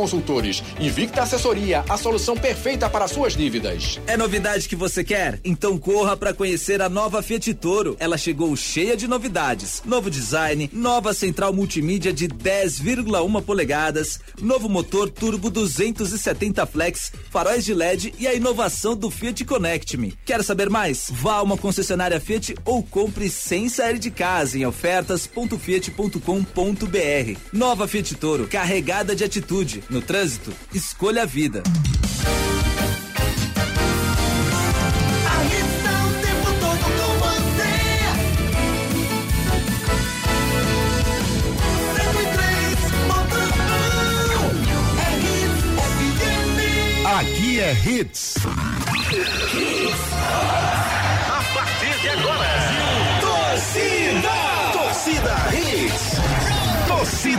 consultores. Invicta Assessoria, a solução perfeita para suas dívidas. É novidade que você quer? Então corra para conhecer a nova Fiat Toro. Ela chegou cheia de novidades. Novo design, nova central multimídia de 10,1 polegadas, novo motor turbo 270 flex, faróis de LED e a inovação do Fiat Connect Me. Quer saber mais? Vá a uma concessionária Fiat ou compre sem sair de casa em ofertas.fiat.com.br. Nova Fiat Toro, carregada de atitude. No trânsito, escolha a vida. Aqui é Hits. A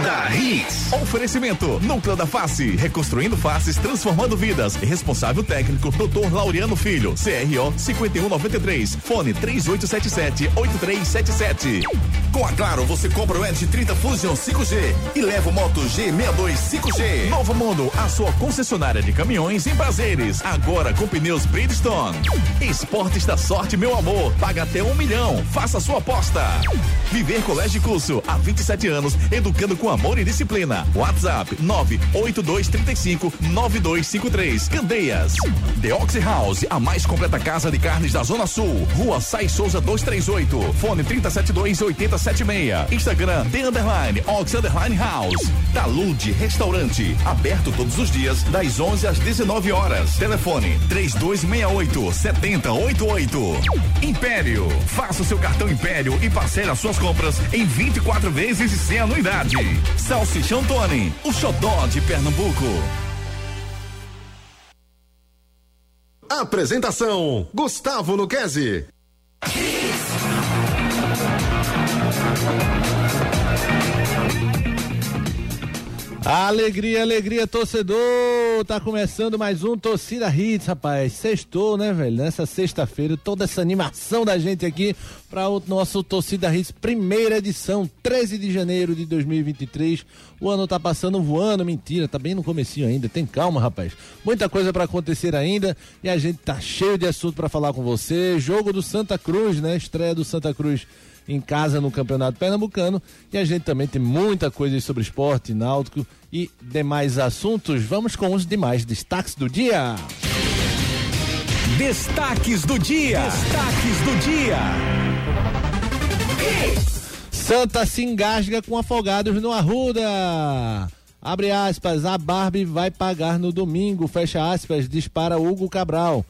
Torcida Hits. Oferecimento: Núcleo da Face, reconstruindo faces, transformando vidas. Responsável técnico: Dr. Laureano Filho, CRO 5193. Fone 3877-8377. Com a Claro, você compra o Edge 30 Fusion 5G e leva o Moto G62 5G. Novo Mundo, a sua concessionária de caminhões em prazeres. Agora com pneus Bridgestone. Esportes da sorte, meu amor. Paga até um milhão. Faça sua aposta. Viver Colégio Curso, há 27 anos, educando com amor e disciplina. WhatsApp 98235 9253. Candeias. The Oxy House, a mais completa casa de carnes da Zona Sul. Rua Sai Souza 238. Fone 3072 8076. Instagram The Underline Ox Underline House. Talude Restaurante. Aberto todos os dias, das 11 às 19 horas. Telefone 3268 7088. Império. Faça o seu cartão Império e parcele as suas compras em 24 vezes e sem anuidade. Salsichão Tony, o xodó de Pernambuco. Apresentação: Gustavo Luquezzi. Alegria, alegria, torcedor! Tá começando mais um Torcida Hits, rapaz. Sextou, né, velho? Nessa sexta-feira, toda essa animação da gente aqui para o nosso Torcida Hits, primeira edição, 13 de janeiro de 2023. O ano tá passando voando, mentira, tá bem no comecinho ainda. Tem calma, rapaz. Muita coisa para acontecer ainda e a gente tá cheio de assunto para falar com você. Jogo do Santa Cruz, né? Estreia do Santa Cruz em casa no Campeonato Pernambucano. E a gente também tem muita coisa sobre esporte, náutico e demais assuntos. Vamos com os demais destaques do dia. Destaques do dia. Destaques do dia. Santa se engasga com afogados no Arruda. Abre aspas, a Barbie vai pagar no domingo, fecha aspas, dispara Hugo Cabral.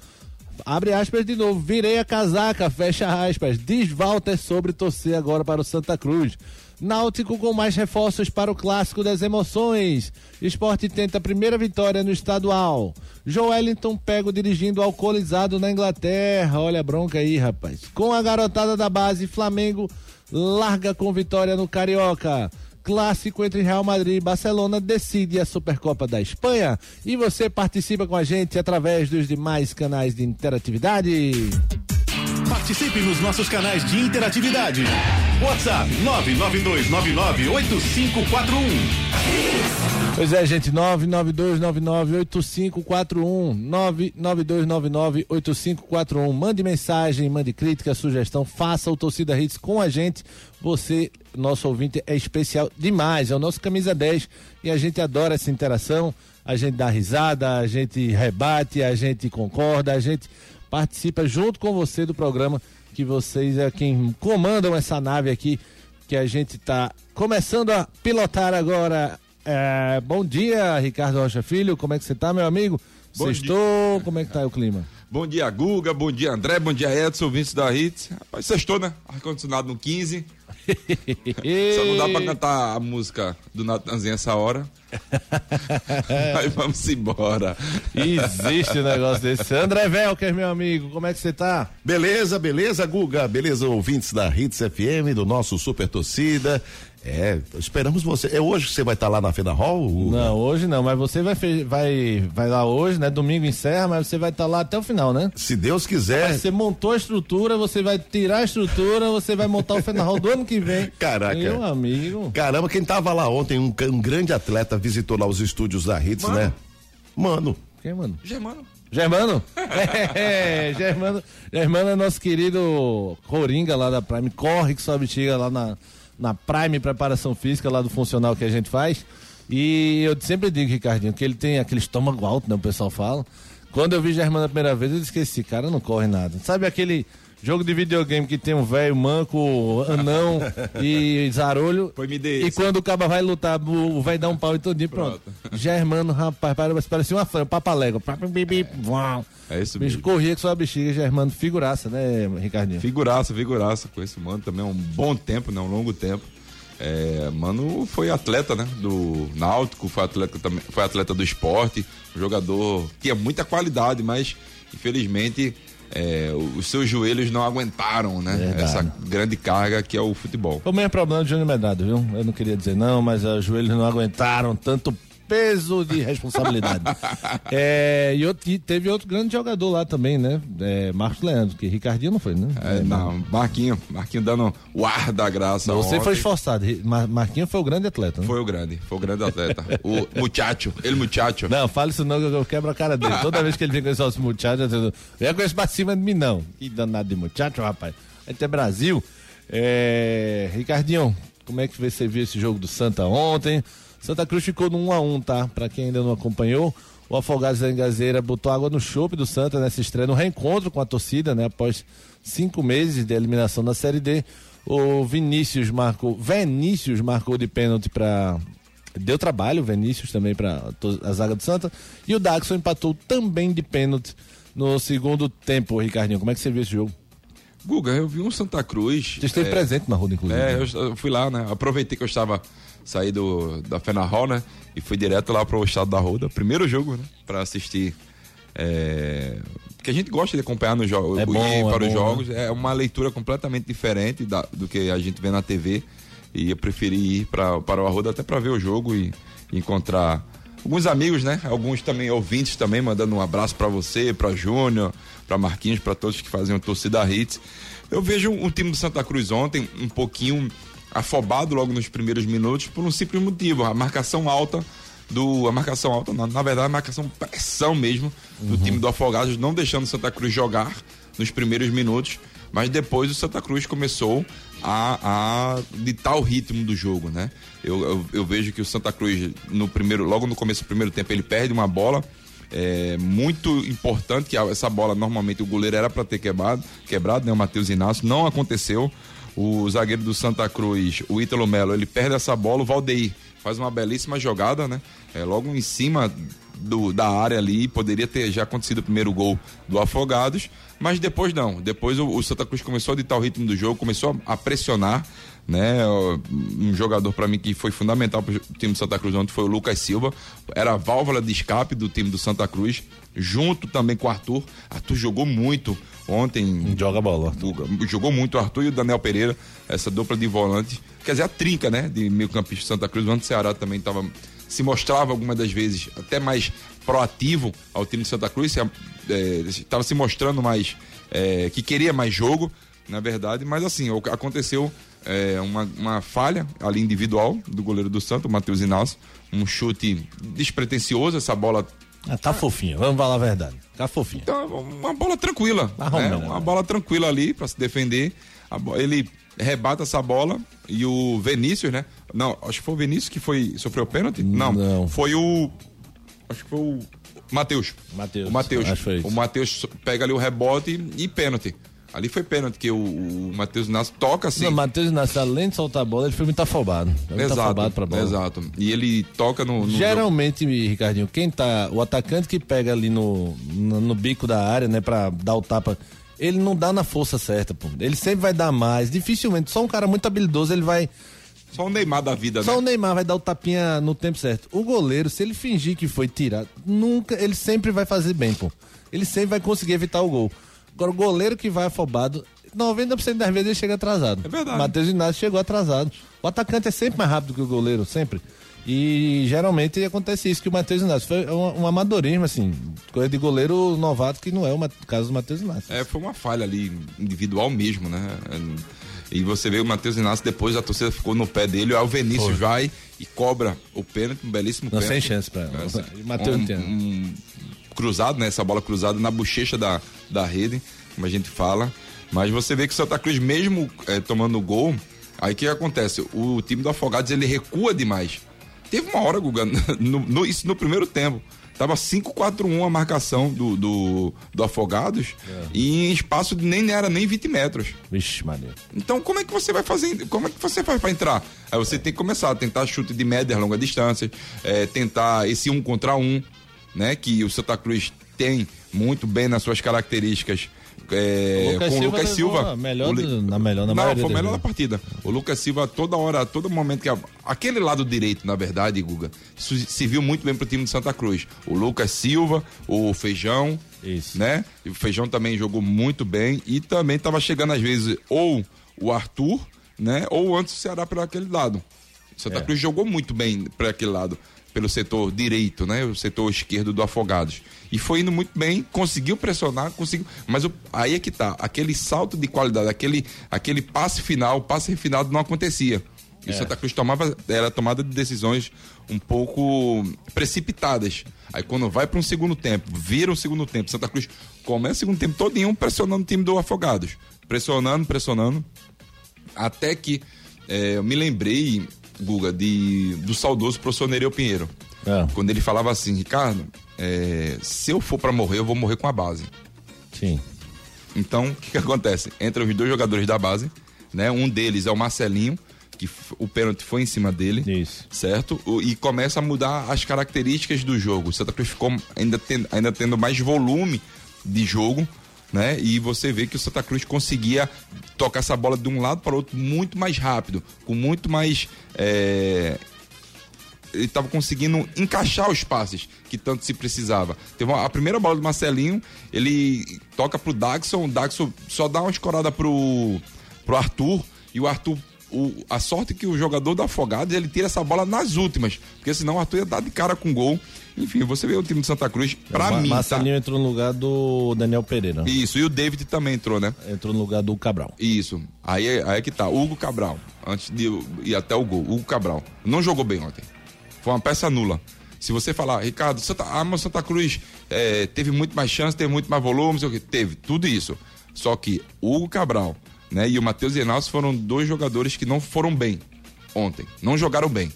Abre aspas de novo, virei a casaca, fecha aspas. Diz Walter sobre torcer agora para o Santa Cruz. Náutico com mais reforços para o clássico das emoções. Esporte tenta a primeira vitória no estadual. Joelinton pego dirigindo alcoolizado na Inglaterra. Olha a bronca aí, rapaz. Com a garotada da base, Flamengo larga com vitória no Carioca. Clássico entre Real Madrid e Barcelona decide a Supercopa da Espanha. E você participa com a gente através dos demais canais de interatividade. Participe nos nossos canais de interatividade. WhatsApp 992998541. Pois é, gente, 992998541, 992998541. Mande mensagem, mande crítica, sugestão, faça o Torcida Hits com a gente. Você, nosso ouvinte, é especial demais, é o nosso camisa 10 e a gente adora essa interação. A gente dá risada, a gente rebate, a gente concorda, a gente participa junto com você do programa, que vocês é quem comandam essa nave aqui, que a gente está começando a pilotar agora. É, bom dia, Ricardo Rocha Filho, como é que você tá, meu amigo? Bom Sextou, como é que tá o clima? Bom dia, Guga. Bom dia, André. Bom dia, Edson, ouvintes da Hits. Rapaz, sextou, né? Ar-condicionado no 15. Só não dá pra cantar a música do Natanzinho essa hora. Mas vamos embora. Existe um negócio desse. André Velker, meu amigo, como é que você tá? Beleza, beleza, Guga. Beleza, ouvintes da Hits FM, do nosso Super Torcida. É, esperamos você. É hoje que você vai estar lá na Fena Hall? Guga? Não, hoje não, mas você vai, vai, vai lá hoje, né? Domingo encerra, mas você vai estar lá até o final, né? Se Deus quiser. Você montou a estrutura, você vai tirar a estrutura, você vai montar o Fenarral do ano que vem. Caraca. Meu amigo. Caramba, quem tava lá ontem, um, um grande atleta, visitou lá os estúdios da Hits, Mano. né? Mano. Quem, mano? Germano. Germano? É, Germano, Germano é nosso querido Coringa lá da Prime. Corre que sua bexiga lá na, na Prime Preparação Física, lá do funcional que a gente faz. E eu sempre digo, Ricardinho, que ele tem aquele estômago alto, né? O pessoal fala. Quando eu vi Germano a primeira vez, eu disse que esse cara não corre nada. Sabe aquele jogo de videogame que tem um velho manco, anão e zarolho? Foi me dê E esse. quando o cara vai lutar, o velho dá um pau e todinho, pronto. Germano, rapaz, parecia uma fã, papalégua. É isso Bicho mesmo. corria com sua bexiga, Germano, figuraça, né, Ricardinho? Figuraça, figuraça. Conheço o Mano também há um bom tempo, né? Um longo tempo. É, Mano foi atleta, né? Do Náutico, foi atleta também, foi atleta do esporte, um jogador que tinha muita qualidade, mas infelizmente é, os seus joelhos não aguentaram, né? Verdade. Essa grande carga que é o futebol. O mesmo problema do Júnior Medrado, viu? Eu não queria dizer não, mas os joelhos não aguentaram tanto peso de responsabilidade. é, e, outro- e teve outro grande jogador lá também, né? É, Marcos Leandro, que Ricardinho não foi, né? É, não, Marquinho, Marquinho dando o ar da graça. Você ontem. foi esforçado. Mar Marquinhos foi o grande atleta, né? Foi o grande, foi o grande atleta. o muchacho, ele muchacho. Não, fale isso não, que eu quebro a cara dele. Toda vez que ele vem com esse nosso muchacho, eu digo, vem com esse pra cima de mim, não. Que danado de muchacho, rapaz. A gente é Brasil. É... Ricardinho, como é que você viu esse jogo do Santa ontem? Santa Cruz ficou no 1x1, tá? Pra quem ainda não acompanhou, o Afogados da Engazeira botou água no chope do Santa nessa estreia, no reencontro com a torcida, né? Após cinco meses de eliminação da Série D. O Vinícius marcou, Vinícius marcou de pênalti pra Deu trabalho, o Vinícius também para a zaga do Santa. E o Daxon empatou também de pênalti no segundo tempo, Ricardinho. Como é que você viu esse jogo? Guga, eu vi um Santa Cruz. Você esteve é, presente na Ruda, inclusive. É, né? eu, eu fui lá, né? Aproveitei que eu estava saí do, da Fena Hall, né? E fui direto lá pro estado da Ruda. Primeiro jogo, né? Pra assistir. É, que a gente gosta de acompanhar nos jogos, É bom, é para os bom, jogos. É uma leitura completamente diferente da- do que a gente vê na TV. E eu preferi ir pra, para o Arruda até para ver o jogo e, e encontrar alguns amigos, né? Alguns também ouvintes também, mandando um abraço para você, para Júnior, para Marquinhos, para todos que fazem o torcida hits. Eu vejo um, time do Santa Cruz ontem um pouquinho afobado logo nos primeiros minutos por um simples motivo, a marcação alta do a marcação alta, na, na verdade a marcação pressão mesmo do time do Afogados, não deixando o Santa Cruz jogar nos primeiros minutos, mas depois o Santa Cruz começou a, a ditar o ritmo do jogo, né? Eu, eu, eu vejo que o Santa Cruz no primeiro, logo no começo do primeiro tempo ele perde uma bola é, muito importante que essa bola normalmente o goleiro era para ter quebrado, quebrado, né? O Matheus Inácio não aconteceu. O zagueiro do Santa Cruz, o Ítalo Melo, ele perde essa bola, o Valdeir faz uma belíssima jogada, né? É, logo em cima do, da área ali, poderia ter já acontecido o primeiro gol do Afogados, mas depois não. Depois o, o Santa Cruz começou a ditar o ritmo do jogo, começou a, a pressionar, né? Um jogador para mim que foi fundamental para o time do Santa Cruz ontem foi o Lucas Silva, era a válvula de escape do time do Santa Cruz, junto também com o Arthur. Arthur jogou muito ontem. Joga bola. O- Jogou muito o Arthur e o Daniel Pereira, essa dupla de volante. Quer dizer, a trinca, né? De meio campista Santa Cruz. O Ceará também tava, se mostrava algumas das vezes até mais proativo ao time de Santa Cruz. Estava se mostrando mais é, que queria mais jogo, na verdade. Mas assim, aconteceu é, uma, uma falha ali individual do goleiro do Santo, o Matheus Inácio. Um chute despretensioso, essa bola Ah, tá fofinho, vamos falar a verdade. Tá fofinho. então, uma bola tranquila. Tá né? arrumando, Uma né? bola tranquila ali para se defender. Ele rebata essa bola e o Vinícius, né? Não, acho que foi o Vinícius que foi sofreu pênalti? Não, Não. foi o acho que foi o Matheus. Matheus, O Matheus. O Matheus pega ali o rebote e pênalti. Ali foi pênalti que o, o Matheus Inácio toca assim. Não, Matheus Inácio, além de soltar a bola, ele foi muito afobado. Foi muito exato, afobado pra bola. exato. E ele toca no, no jogo- Geralmente, Ricardinho, quem tá. O atacante que pega ali no, no, no bico da área, né, pra dar o tapa, ele não dá na força certa, pô. Ele sempre vai dar mais. Dificilmente, só um cara muito habilidoso, ele vai. só o Neymar da vida, Só o né? Neymar vai dar o tapinha no tempo certo. O goleiro, se ele fingir que foi tirado, nunca, ele sempre vai fazer bem, pô. Ele sempre vai conseguir evitar o gol. Agora, o goleiro que vai afobado, 90% das vezes ele chega atrasado. É verdade. Matheus Inácio chegou atrasado. O atacante é sempre mais rápido que o goleiro, sempre. E geralmente acontece isso, que o Matheus Inácio foi um, um amadorismo, assim, coisa de goleiro novato, que não é o caso do Matheus Inácio. É, foi uma falha ali individual mesmo, né? E você vê o Matheus Inácio, depois a torcida ficou no pé dele, aí o Vinícius vai e cobra o pênalti, um belíssimo Não, pênalti. sem chance pra Essa- E Matheus um, um cruzado, né? Essa bola cruzada na bochecha da, da rede, como a gente fala. Mas você vê que o Santa Cruz, mesmo eh, tomando gol, aí o que acontece? O time do Afogados ele recua demais. Teve uma hora, Guga, no, no- isso no primeiro tempo. Tava 5-4-1 a marcação do, do, do Afogados e em espaço de nem era nem 20 metros. Vixe, maneiro. Então, como é que você vai fazer? Como é que você faz para entrar? Aí você tem que começar a tentar chute de média longa distância, é, tentar esse um contra um, né? Que o Santa Cruz tem muito bem nas suas características. é, Lucas com o Silva Lucas Silva. a melhor o na melhor, na Não, foi melhor da vezes. partida. O Lucas Silva, toda hora, todo momento que. a- aquele lado direito, na verdade, Guga, isso se viu muito bem pro time de Santa Cruz. O Lucas Silva, o Feijão, Isso. né? E o Feijão também jogou muito bem e também estava chegando às vezes ou o Arthur, né? Ou antes o Ceará para aquele lado. O Santa É. Cruz jogou muito bem para aquele lado, pelo setor direito, né? O setor esquerdo do Afogados. E foi indo muito bem, conseguiu pressionar, conseguiu. Mas o- aí é que tá, aquele salto de qualidade, aquele, aquele passe final, o passe refinado não acontecia. E É. o Santa Cruz tomava, era tomada de decisões um pouco precipitadas. Aí quando vai para um segundo tempo, vira um segundo tempo, Santa Cruz começa o segundo tempo todinho pressionando o time do Afogados. Pressionando, pressionando. Até que eh, eu me lembrei, Guga, de, do saudoso professor Nereu Pinheiro. Ah. Quando ele falava assim, Ricardo, eh, se eu for para morrer, eu vou morrer com a base. Sim. Então, o que, que acontece? Entre os dois jogadores da base, né? Um deles é o Marcelinho, que o pênalti foi em cima dele. Isso. Certo? E começa a mudar as características do jogo. O Santa Cruz ficou ainda, ainda tendo mais volume de jogo, né? E você vê que o Santa Cruz conseguia tocar essa bola de um lado para o outro muito mais rápido, com muito mais. é, Ele estava conseguindo encaixar os passes que tanto se precisava. Teve uma- a primeira bola do Marcelinho, ele toca pro Daxon, o Daxon só dá uma escorada pro, pro Arthur, e o Arthur o- a sorte que o jogador do Afogados ele tira essa bola nas últimas, porque senão o Arthur ia dar de cara com gol. Enfim, você vê o time de Santa Cruz, pra Ma- mim, tá? Marcelinho entrou no lugar do Daniel Pereira. Isso, e o David também entrou, né? Entrou no lugar do Cabral. Isso. Aí, é- aí é que tá. Hugo Cabral, antes de ir até o gol, Hugo Cabral. Não jogou bem ontem. Foi uma peça nula. Se você falar, Ricardo, Santa, ah, mas Santa Cruz é, teve muito mais chance, teve muito mais volume, sei o quê. Teve, tudo isso. Só que o Hugo Cabral né, e o Matheus Inácio foram dois jogadores que não foram bem ontem. Não jogaram bem.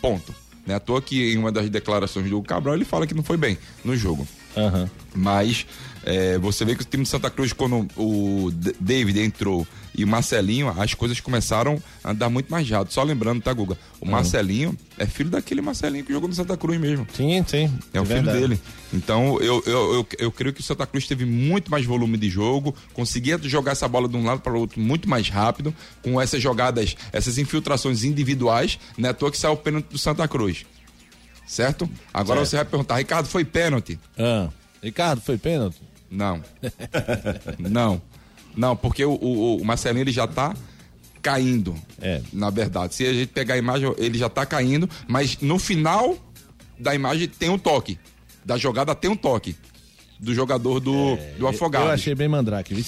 Ponto. Não é à toa que em uma das declarações do Cabral ele fala que não foi bem no jogo. Aham. Mas é, você vê que o time de Santa Cruz, quando o David entrou e o Marcelinho, as coisas começaram a andar muito mais rápido. Só lembrando, tá, Guga? O Marcelinho é filho daquele Marcelinho que jogou no Santa Cruz mesmo. Sim, sim. É o filho verdade. dele. Então, eu, eu, eu, eu creio que o Santa Cruz teve muito mais volume de jogo, conseguia jogar essa bola de um lado para o outro muito mais rápido, com essas jogadas, essas infiltrações individuais, não é à toa que saiu o pênalti do Santa Cruz. Certo? Agora Certo. você vai perguntar, Ricardo, foi pênalti? Ah. Ricardo, foi pênalti? Não. não. Não, porque o, o, o Marcelinho ele já tá caindo. É. Na verdade. Se a gente pegar a imagem, ele já tá caindo, mas no final da imagem tem um toque. Da jogada tem um toque. Do jogador do, do Afogado. Eu achei bem mandrake, viu?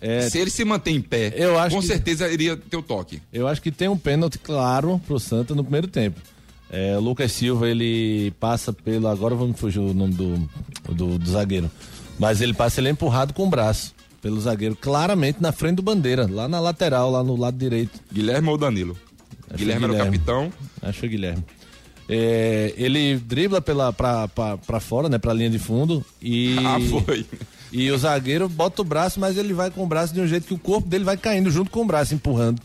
É, Se ele se mantém em pé, Eu acho com que- certeza iria ter o toque. Eu acho que tem um pênalti claro pro Santa no primeiro tempo. É, o Lucas Silva, ele passa pelo. Agora vamos fugir o nome do, do, do zagueiro. Mas ele passa, ele é empurrado com o braço pelo zagueiro, claramente na frente do bandeira, lá na lateral, lá no lado direito. Guilherme ou Danilo? Acho Guilherme, era o Guilherme. capitão. Acho que Guilherme. É, ele dribla pela, pra, pra, pra fora, né? Pra linha de fundo. E, Ah, foi. E o zagueiro bota o braço, mas ele vai com o braço de um jeito que o corpo dele vai caindo junto com o braço, empurrando.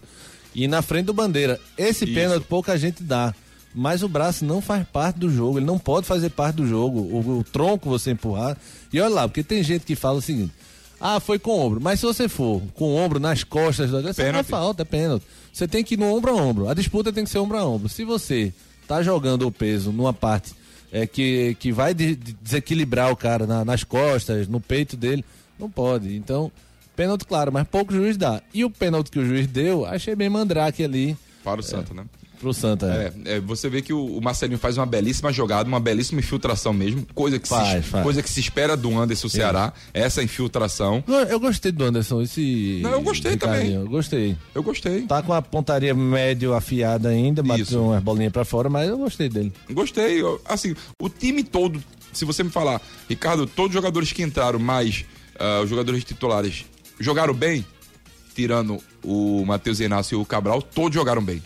E na frente do bandeira. Esse Isso. pênalti pouca gente dá. Mas o braço não faz parte do jogo, ele não pode fazer parte do jogo. O, o tronco você empurrar. E olha lá, porque tem gente que fala o seguinte: ah, foi com o ombro. Mas se você for com o ombro nas costas, você não é falta, é pênalti. Você tem que ir no ombro a ombro. A disputa tem que ser ombro a ombro. Se você tá jogando o peso numa parte é, que, que vai de- de- desequilibrar o cara na- nas costas, no peito dele, não pode. Então, pênalti, claro, mas pouco juiz dá. E o pênalti que o juiz deu, achei bem mandrake ali. Para o Santa, né? Pro Santa. É, é, você vê que o, o Marcelinho faz uma belíssima jogada, uma belíssima infiltração mesmo, coisa que, Faz, se, faz. coisa que se espera do Anderson Ceará, essa infiltração. Eu, eu gostei do Anderson, esse. Não, eu gostei Ricardinho, também. Eu gostei. Eu gostei. Tá com a pontaria médio afiada ainda, bateu Isso. umas bolinhas pra fora, mas eu gostei dele. Gostei. Eu- Assim, o time todo, se você me falar, Ricardo, todos os jogadores que entraram, mais ah, os jogadores titulares, jogaram bem, tirando o Matheus Inácio e o Cabral, todos jogaram bem.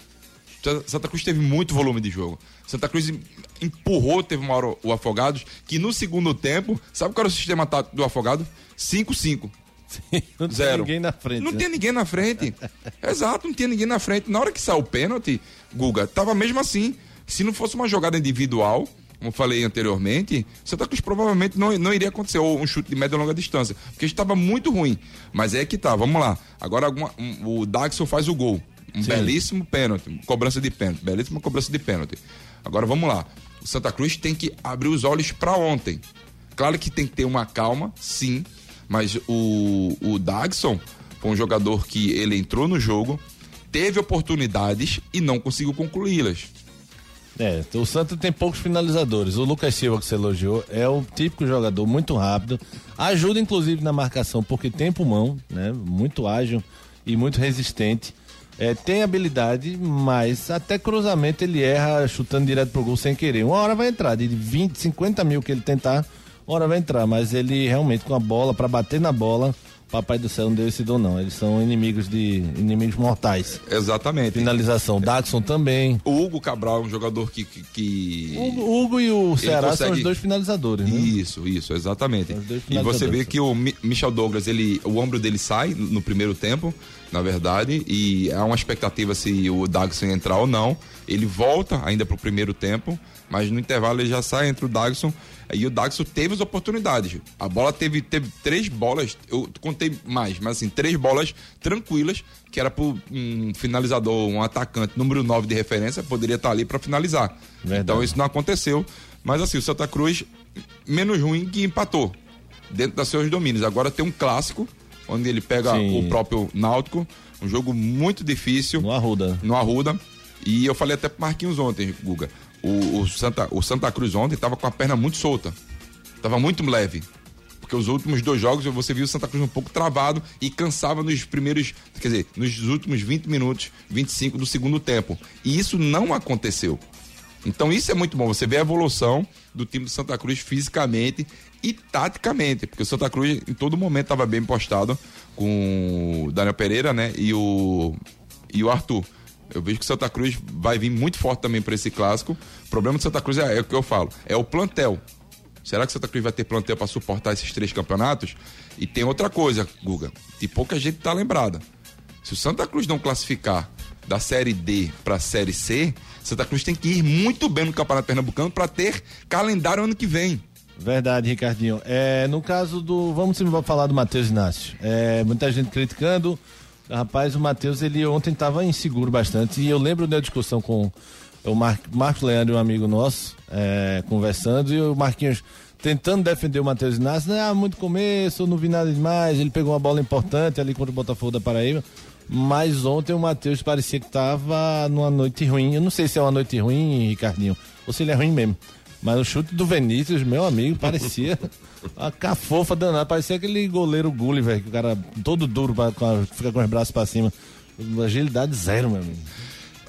Santa- Cruz teve muito volume de jogo. Santa Cruz em- empurrou, teve uma hora o Afogados, que no segundo tempo, sabe qual era o sistema tático do Afogado? 5-5. Não Zero. ninguém na frente. Não né? tinha ninguém na frente. Exato, não tinha ninguém na frente. Na hora que saiu o pênalti, Guga, tava mesmo assim. Se não fosse uma jogada individual, como eu falei anteriormente, Santa Cruz provavelmente não, não iria acontecer, ou um chute de média e longa distância, porque estava muito ruim. Mas é que tá, vamos lá. Agora alguma- um- o Daxon faz o gol. Um belíssimo pênalti, cobrança de pênalti, belíssima cobrança de pênalti. Agora vamos lá. O Santa Cruz tem que abrir os olhos para ontem. Claro que tem que ter uma calma, sim, mas o, o Dagson foi um jogador que ele entrou no jogo, teve oportunidades e não conseguiu concluí-las. É, o Santa tem poucos finalizadores. O Lucas Silva, que você elogiou, é o típico jogador muito rápido. Ajuda, inclusive, na marcação, porque tem pulmão, né? Muito ágil e muito resistente. É, tem habilidade, mas até cruzamento ele erra chutando direto pro gol sem querer. Uma hora vai entrar, de 20, 50 mil que ele tentar, uma hora vai entrar. Mas ele realmente com a bola, para bater na bola, Papai do céu não deu esse dom, não. Eles são inimigos de. inimigos mortais. Exatamente. Finalização. Daxon também. O Hugo Cabral é um jogador que. que, que- O Hugo e o Ceará são consegue- os dois finalizadores, né? Isso, isso, exatamente. E você vê que o Mi- Michel Douglas, ele, o ombro dele sai no primeiro tempo, na verdade, e há uma expectativa se o Dagson entrar ou não. Ele volta ainda pro primeiro tempo, mas no intervalo ele já sai entre o Dagson e o Dagson teve as oportunidades. A bola teve, teve três bolas, eu contei mais, mas assim, três bolas tranquilas, que era pro um finalizador, um atacante número 9 de referência, poderia estar ali para finalizar. Verdade. Então isso não aconteceu. Mas assim, o Santa Cruz, menos ruim que empatou. Dentro dos seus domínios. Agora tem um clássico, onde ele pega Sim. o próprio Náutico. Um jogo muito difícil. No Arruda. No Arruda. E eu falei até pro Marquinhos ontem, Guga. O, o Santa, o Santa Cruz ontem tava com a perna muito solta. Tava muito leve. Porque os últimos dois jogos você viu o Santa Cruz um pouco travado e cansava nos primeiros, quer dizer, nos últimos 20 minutos, 25 do segundo tempo. E isso não aconteceu. Então isso é muito bom. Você vê a evolução do time do Santa Cruz fisicamente e taticamente, porque o Santa Cruz em todo momento estava bem postado com o Daniel Pereira, né, e o e o Arthur. Eu vejo que Santa Cruz vai vir muito forte também para esse clássico. O problema do Santa Cruz é, é o que eu falo, é o plantel. Será que Santa Cruz vai ter plantel para suportar esses três campeonatos? E tem outra coisa, Guga, que pouca gente tá lembrada. Se o Santa Cruz não classificar da Série D para a Série C, Santa Cruz tem que ir muito bem no Campeonato Pernambucano para ter calendário ano que vem. Verdade, Ricardinho. É, no caso do. Vamos falar do Matheus Inácio. É, muita gente criticando. Rapaz, o Matheus, ele ontem estava inseguro bastante. E eu lembro da discussão com o Mar... Marcos Leandro, um amigo nosso, é, conversando, e o Marquinhos tentando defender o Matheus Inácio. Né, ah, muito começo, não vi nada demais. Ele pegou uma bola importante ali contra o Botafogo da Paraíba. Mas ontem o Matheus parecia que estava numa noite ruim. Eu não sei se é uma noite ruim, Ricardinho, ou se ele é ruim mesmo. Mas o chute do Vinícius, meu amigo, parecia uma cafofa danada. Parecia aquele goleiro Gulliver, que o cara todo duro, pra, fica com os braços pra cima. Agilidade zero, meu amigo.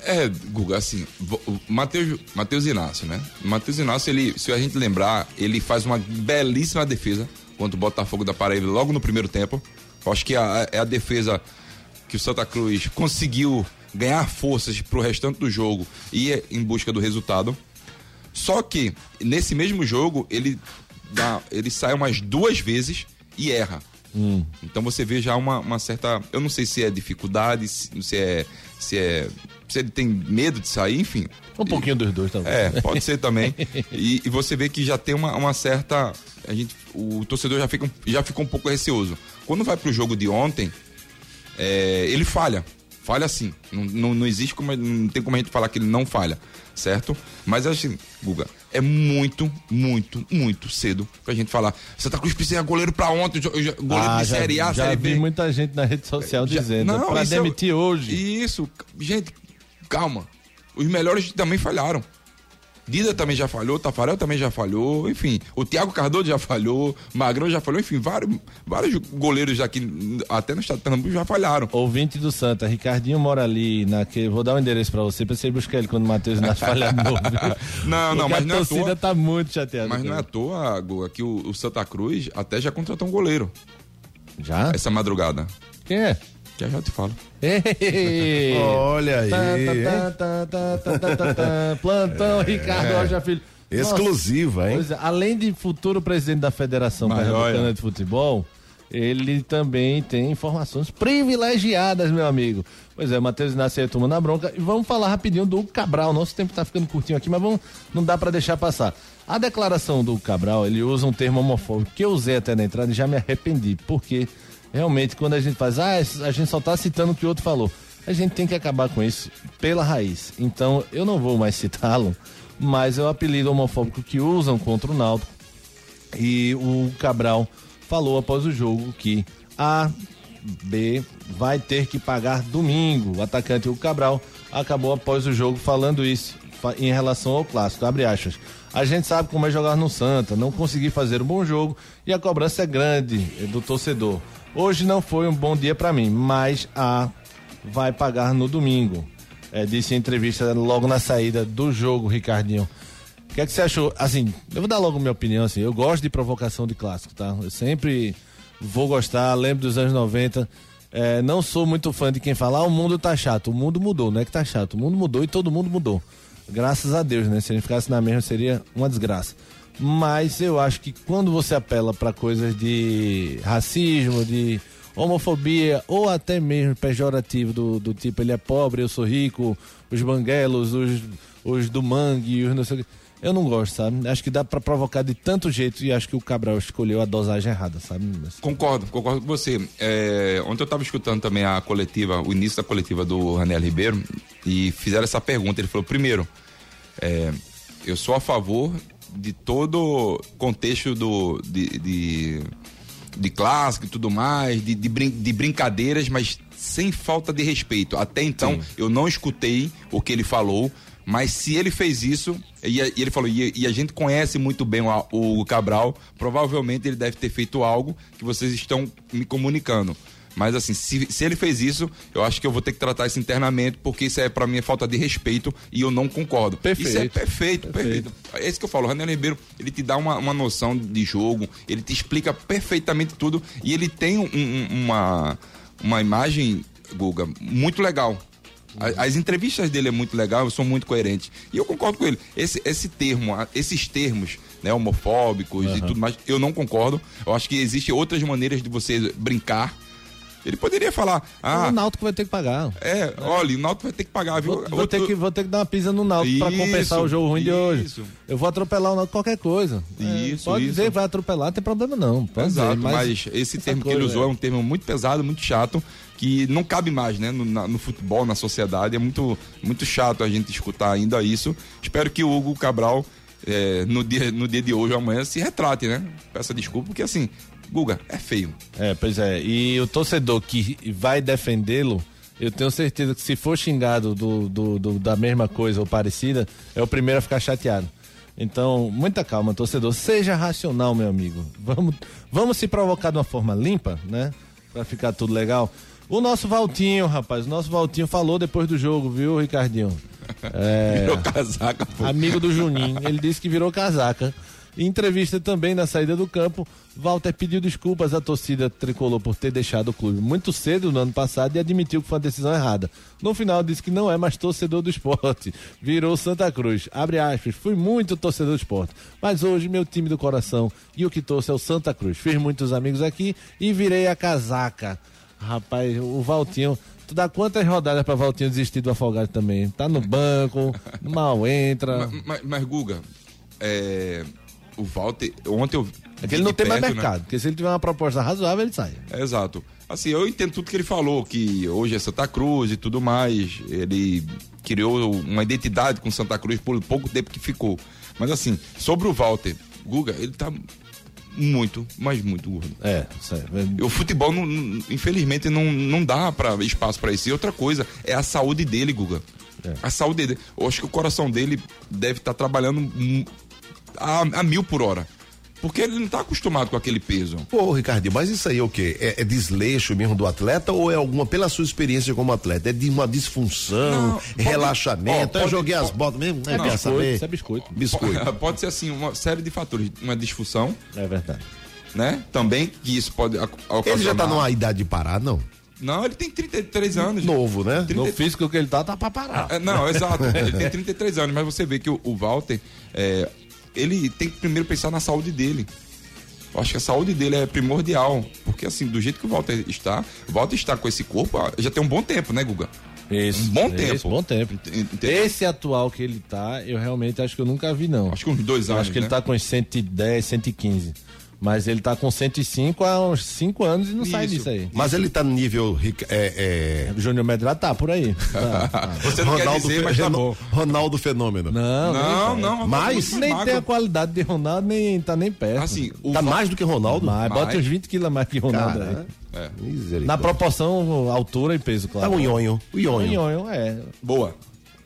É, Guga, assim, Matheus, Inácio, né? Matheus Inácio, ele, se a gente lembrar, ele faz uma belíssima defesa contra o Botafogo da Paraíba logo no primeiro tempo. Eu acho que a- é a defesa que o Santa Cruz conseguiu ganhar forças pro restante do jogo e em busca do resultado. Só que nesse mesmo jogo ele dá, ele sai umas duas vezes e erra. Então você vê já uma, uma certa, eu não sei se é dificuldade, se, se é se é se ele tem medo de sair, enfim. Um pouquinho dos dois, talvez. É, pode ser também. E, e você vê que já tem uma, uma certa. A gente, o torcedor já fica, um- já fica um pouco receoso. Quando vai pro jogo de ontem, é, ele falha. Falha sim. Não, não, não existe como. Não tem como a gente falar que ele não falha. Certo? Mas assim, Guga, é muito, muito, muito cedo pra gente falar. Santa Cruz precisa de goleiro pra ontem, goleiro Ah, de Série A, já Série vi B. muita gente na rede social Já- dizendo, pra isso é- demitir hoje. Isso, gente, calma. Os melhores também falharam. Dida também já falhou, Tafarel também já falhou, enfim, o Thiago Cardoso já falhou, Magrão já falhou, enfim, vários, vários goleiros aqui, até no estado de Pernambuco, já falharam. Ouvinte do Santa, Ricardinho mora ali, naquele, vou dar um endereço pra você, pra você buscar ele quando o Matheus falhar de novo. não, não, mas não a é à torcida toa, tá muito chateada. mas não é à toa, Gu, aqui o, o Santa Cruz até já contratou um goleiro, Já? essa madrugada, Quem é? Já já te falo. Olha aí. Tá, tá, tá. Plantão, Ricardo Rocha Filho. Exclusiva, hein? pois é, além de futuro presidente da Federação Mas Pernambucana olha. de Futebol, ele também tem informações privilegiadas, meu amigo. Pois é, Matheus Inácio aí tomando a bronca. E vamos falar rapidinho do Cabral. Nosso tempo tá ficando curtinho aqui, mas vamos, não dá para deixar passar. A declaração do Cabral, ele usa um termo homofóbico que eu usei até na entrada e já me arrependi, porque realmente quando a gente faz, ah, a gente só tá citando o que o outro falou. A gente tem que acabar com isso pela raiz. Então, eu não vou mais citá-lo, mas é o apelido homofóbico que usam contra o Náutico. E o Cabral falou após o jogo que a B vai ter que pagar domingo. O atacante Hugo Cabral acabou após o jogo falando isso em relação ao clássico. Abre aspas. A gente sabe como é jogar no Santa, não conseguir fazer um bom jogo e a cobrança é grande do torcedor. Hoje não foi um bom dia para mim, mas a vai pagar no domingo. É, disse em entrevista logo na saída do jogo, Ricardinho. O que é que você achou? Assim, eu vou dar logo minha opinião, assim, eu gosto de provocação de clássico, tá? Eu sempre vou gostar, lembro dos anos 90. É, não sou muito fã de quem fala, ah, o mundo tá chato. O mundo mudou, não é que tá chato. O mundo mudou e todo mundo mudou. Graças a Deus, né? Se a gente ficasse na mesma, seria uma desgraça. Mas eu acho que quando você apela para coisas de racismo, de homofobia ou até mesmo pejorativo do, do tipo ele é pobre, eu sou rico, os banguelos, os, os do mangue, os não sei o que. Eu não gosto, sabe? Acho que dá pra provocar de tanto jeito e acho que o Cabral escolheu a dosagem errada, sabe? Concordo, concordo com você. É, ontem eu estava escutando também a coletiva, o início da coletiva do Raniel Ribeiro, e fizeram essa pergunta. Ele falou: primeiro, é, eu sou a favor de todo contexto do, de, de, de clássico e tudo mais, de, de, brin- de brincadeiras, mas sem falta de respeito. Até então, eu não escutei o que ele falou. Mas se ele fez isso, e, e ele falou, e, e a gente conhece muito bem o, o Cabral, provavelmente ele deve ter feito algo que vocês estão me comunicando. Mas assim, se, se ele fez isso, eu acho que eu vou ter que tratar isso internamente, porque isso é pra mim é falta de respeito e eu não concordo. Perfeito. Isso é perfeito, perfeito. É isso que eu falo, o Raniel Ribeiro, ele te dá uma, uma noção de jogo, ele te explica perfeitamente tudo e ele tem um- um- uma, uma imagem, Guga, muito legal. As entrevistas dele é muito legal, são muito coerentes. E eu concordo com ele. Esse, esse termo, esses termos, né, homofóbicos e tudo mais, eu não concordo. Eu acho que existem outras maneiras de você brincar. Ele poderia falar, ah, o Náutico vai ter que pagar. é, olha, o Náutico vai ter que pagar, viu? Vou, vou ter que, vou ter que dar uma pisa no Náutico Isso, compensar o jogo ruim de hoje. isso. Eu vou atropelar o Náutico qualquer coisa. É, Isso, pode isso. dizer, vai atropelar, não tem problema não. Pode Exato, dizer, mas, esse essa termo que ele coisa, usou é um termo muito pesado, muito chato, que não cabe mais, né? No, na- no futebol, na sociedade. É muito, muito chato a gente escutar ainda isso. Espero que o Hugo Cabral, é, no, dia, no dia de hoje ou amanhã, se retrate, né? Peça desculpa, porque assim, Guga, é feio. É, pois é. E o torcedor que vai defendê-lo, eu tenho certeza que se for xingado do, do- do- da mesma coisa ou parecida, é o primeiro a ficar chateado. Então, muita calma, torcedor. Seja racional, meu amigo. Vamos, vamos se provocar de uma forma limpa, né? Pra ficar tudo legal. O nosso Valtinho, rapaz, o nosso Valtinho falou depois do jogo, viu, Ricardinho? É, Virou casaca, pô. amigo do Juninho. Ele disse que virou casaca. Em entrevista também na saída do campo, Walter pediu desculpas à torcida tricolor por ter deixado o clube muito cedo no ano passado e admitiu que foi uma decisão errada. No final disse que não é mais torcedor do esporte, virou Santa Cruz. Abre aspas, fui muito torcedor do esporte, mas hoje meu time do coração e o que torce é o Santa Cruz. Fiz muitos amigos aqui e virei a casaca. Rapaz, o Valtinho. Tu dá quantas rodadas pra Valtinho desistir do afogado também? Tá no banco, mal entra. Mas, mas- mas, Guga, é, o Walter, ontem eu. É que ele não tem mais perto, né? mercado, porque se ele tiver uma proposta razoável, ele sai. É, exato. Assim, eu entendo tudo que ele falou, que hoje é Santa Cruz e tudo mais. Ele criou uma identidade com Santa Cruz por pouco tempo que ficou. Mas assim, sobre o Walter, Guga, ele tá muito, mas muito gordo. É, sério. O futebol, não- não- infelizmente, não, não dá pra, espaço para isso. E outra coisa é a saúde dele, Guga. É. A saúde dele. Eu acho que o coração dele deve estar trabalhando hum, a, a mil por hora. Porque ele não tá acostumado com aquele peso. Pô, Ricardinho, mas isso aí é o quê? É, é desleixo mesmo do atleta ou é alguma, pela sua experiência como atleta, é de uma disfunção, Não, é pode- relaxamento, ó, eu pode- joguei as ó, botas mesmo, é, Não, quer biscoito, saber? Isso é biscoito. Biscoito. Pode ser assim, uma série de fatores. Uma disfunção, É verdade. né? Também, que isso pode ocasionar. Ele já tá numa idade de parar, não? Não, ele tem 33 anos. Novo, né? 30 No físico que ele tá, tá pra parar. É, não, exato. Ele tem 33 anos, mas você vê que o, o Walter, é, ele tem que primeiro pensar na saúde dele. Eu acho que a saúde dele é primordial. Porque, assim, do jeito que o Walter está, o Walter está com esse corpo já tem um bom tempo, né, Guga? Isso. Um bom Esse, tempo. bom tempo. Ent- entendeu? Esse atual que ele tá, eu realmente acho que eu nunca vi, não. Acho que uns dois anos. acho que ele né? tá com uns 110, 115. Mas ele tá com 105 há uns 5 anos e não sai Isso. disso aí. Mas ele tá no nível. É, O Júnior Medrado tá por aí. Tá, tá. Você é, não quer Ronaldo, dizer, mas tá bom. Ronaldo Fenômeno. Não, Não, nem, não. Mas muito nem magro. tem a qualidade de Ronaldo, nem tá nem perto. Assim, o Tá Val- mais do que Ronaldo? Bota mais. uns 20 quilos a mais que Ronaldo aí. Cara, É. misericórdia. Na proporção, altura e peso, Tá claro. o nhonho. O O nhonho. nhonho, é. Boa.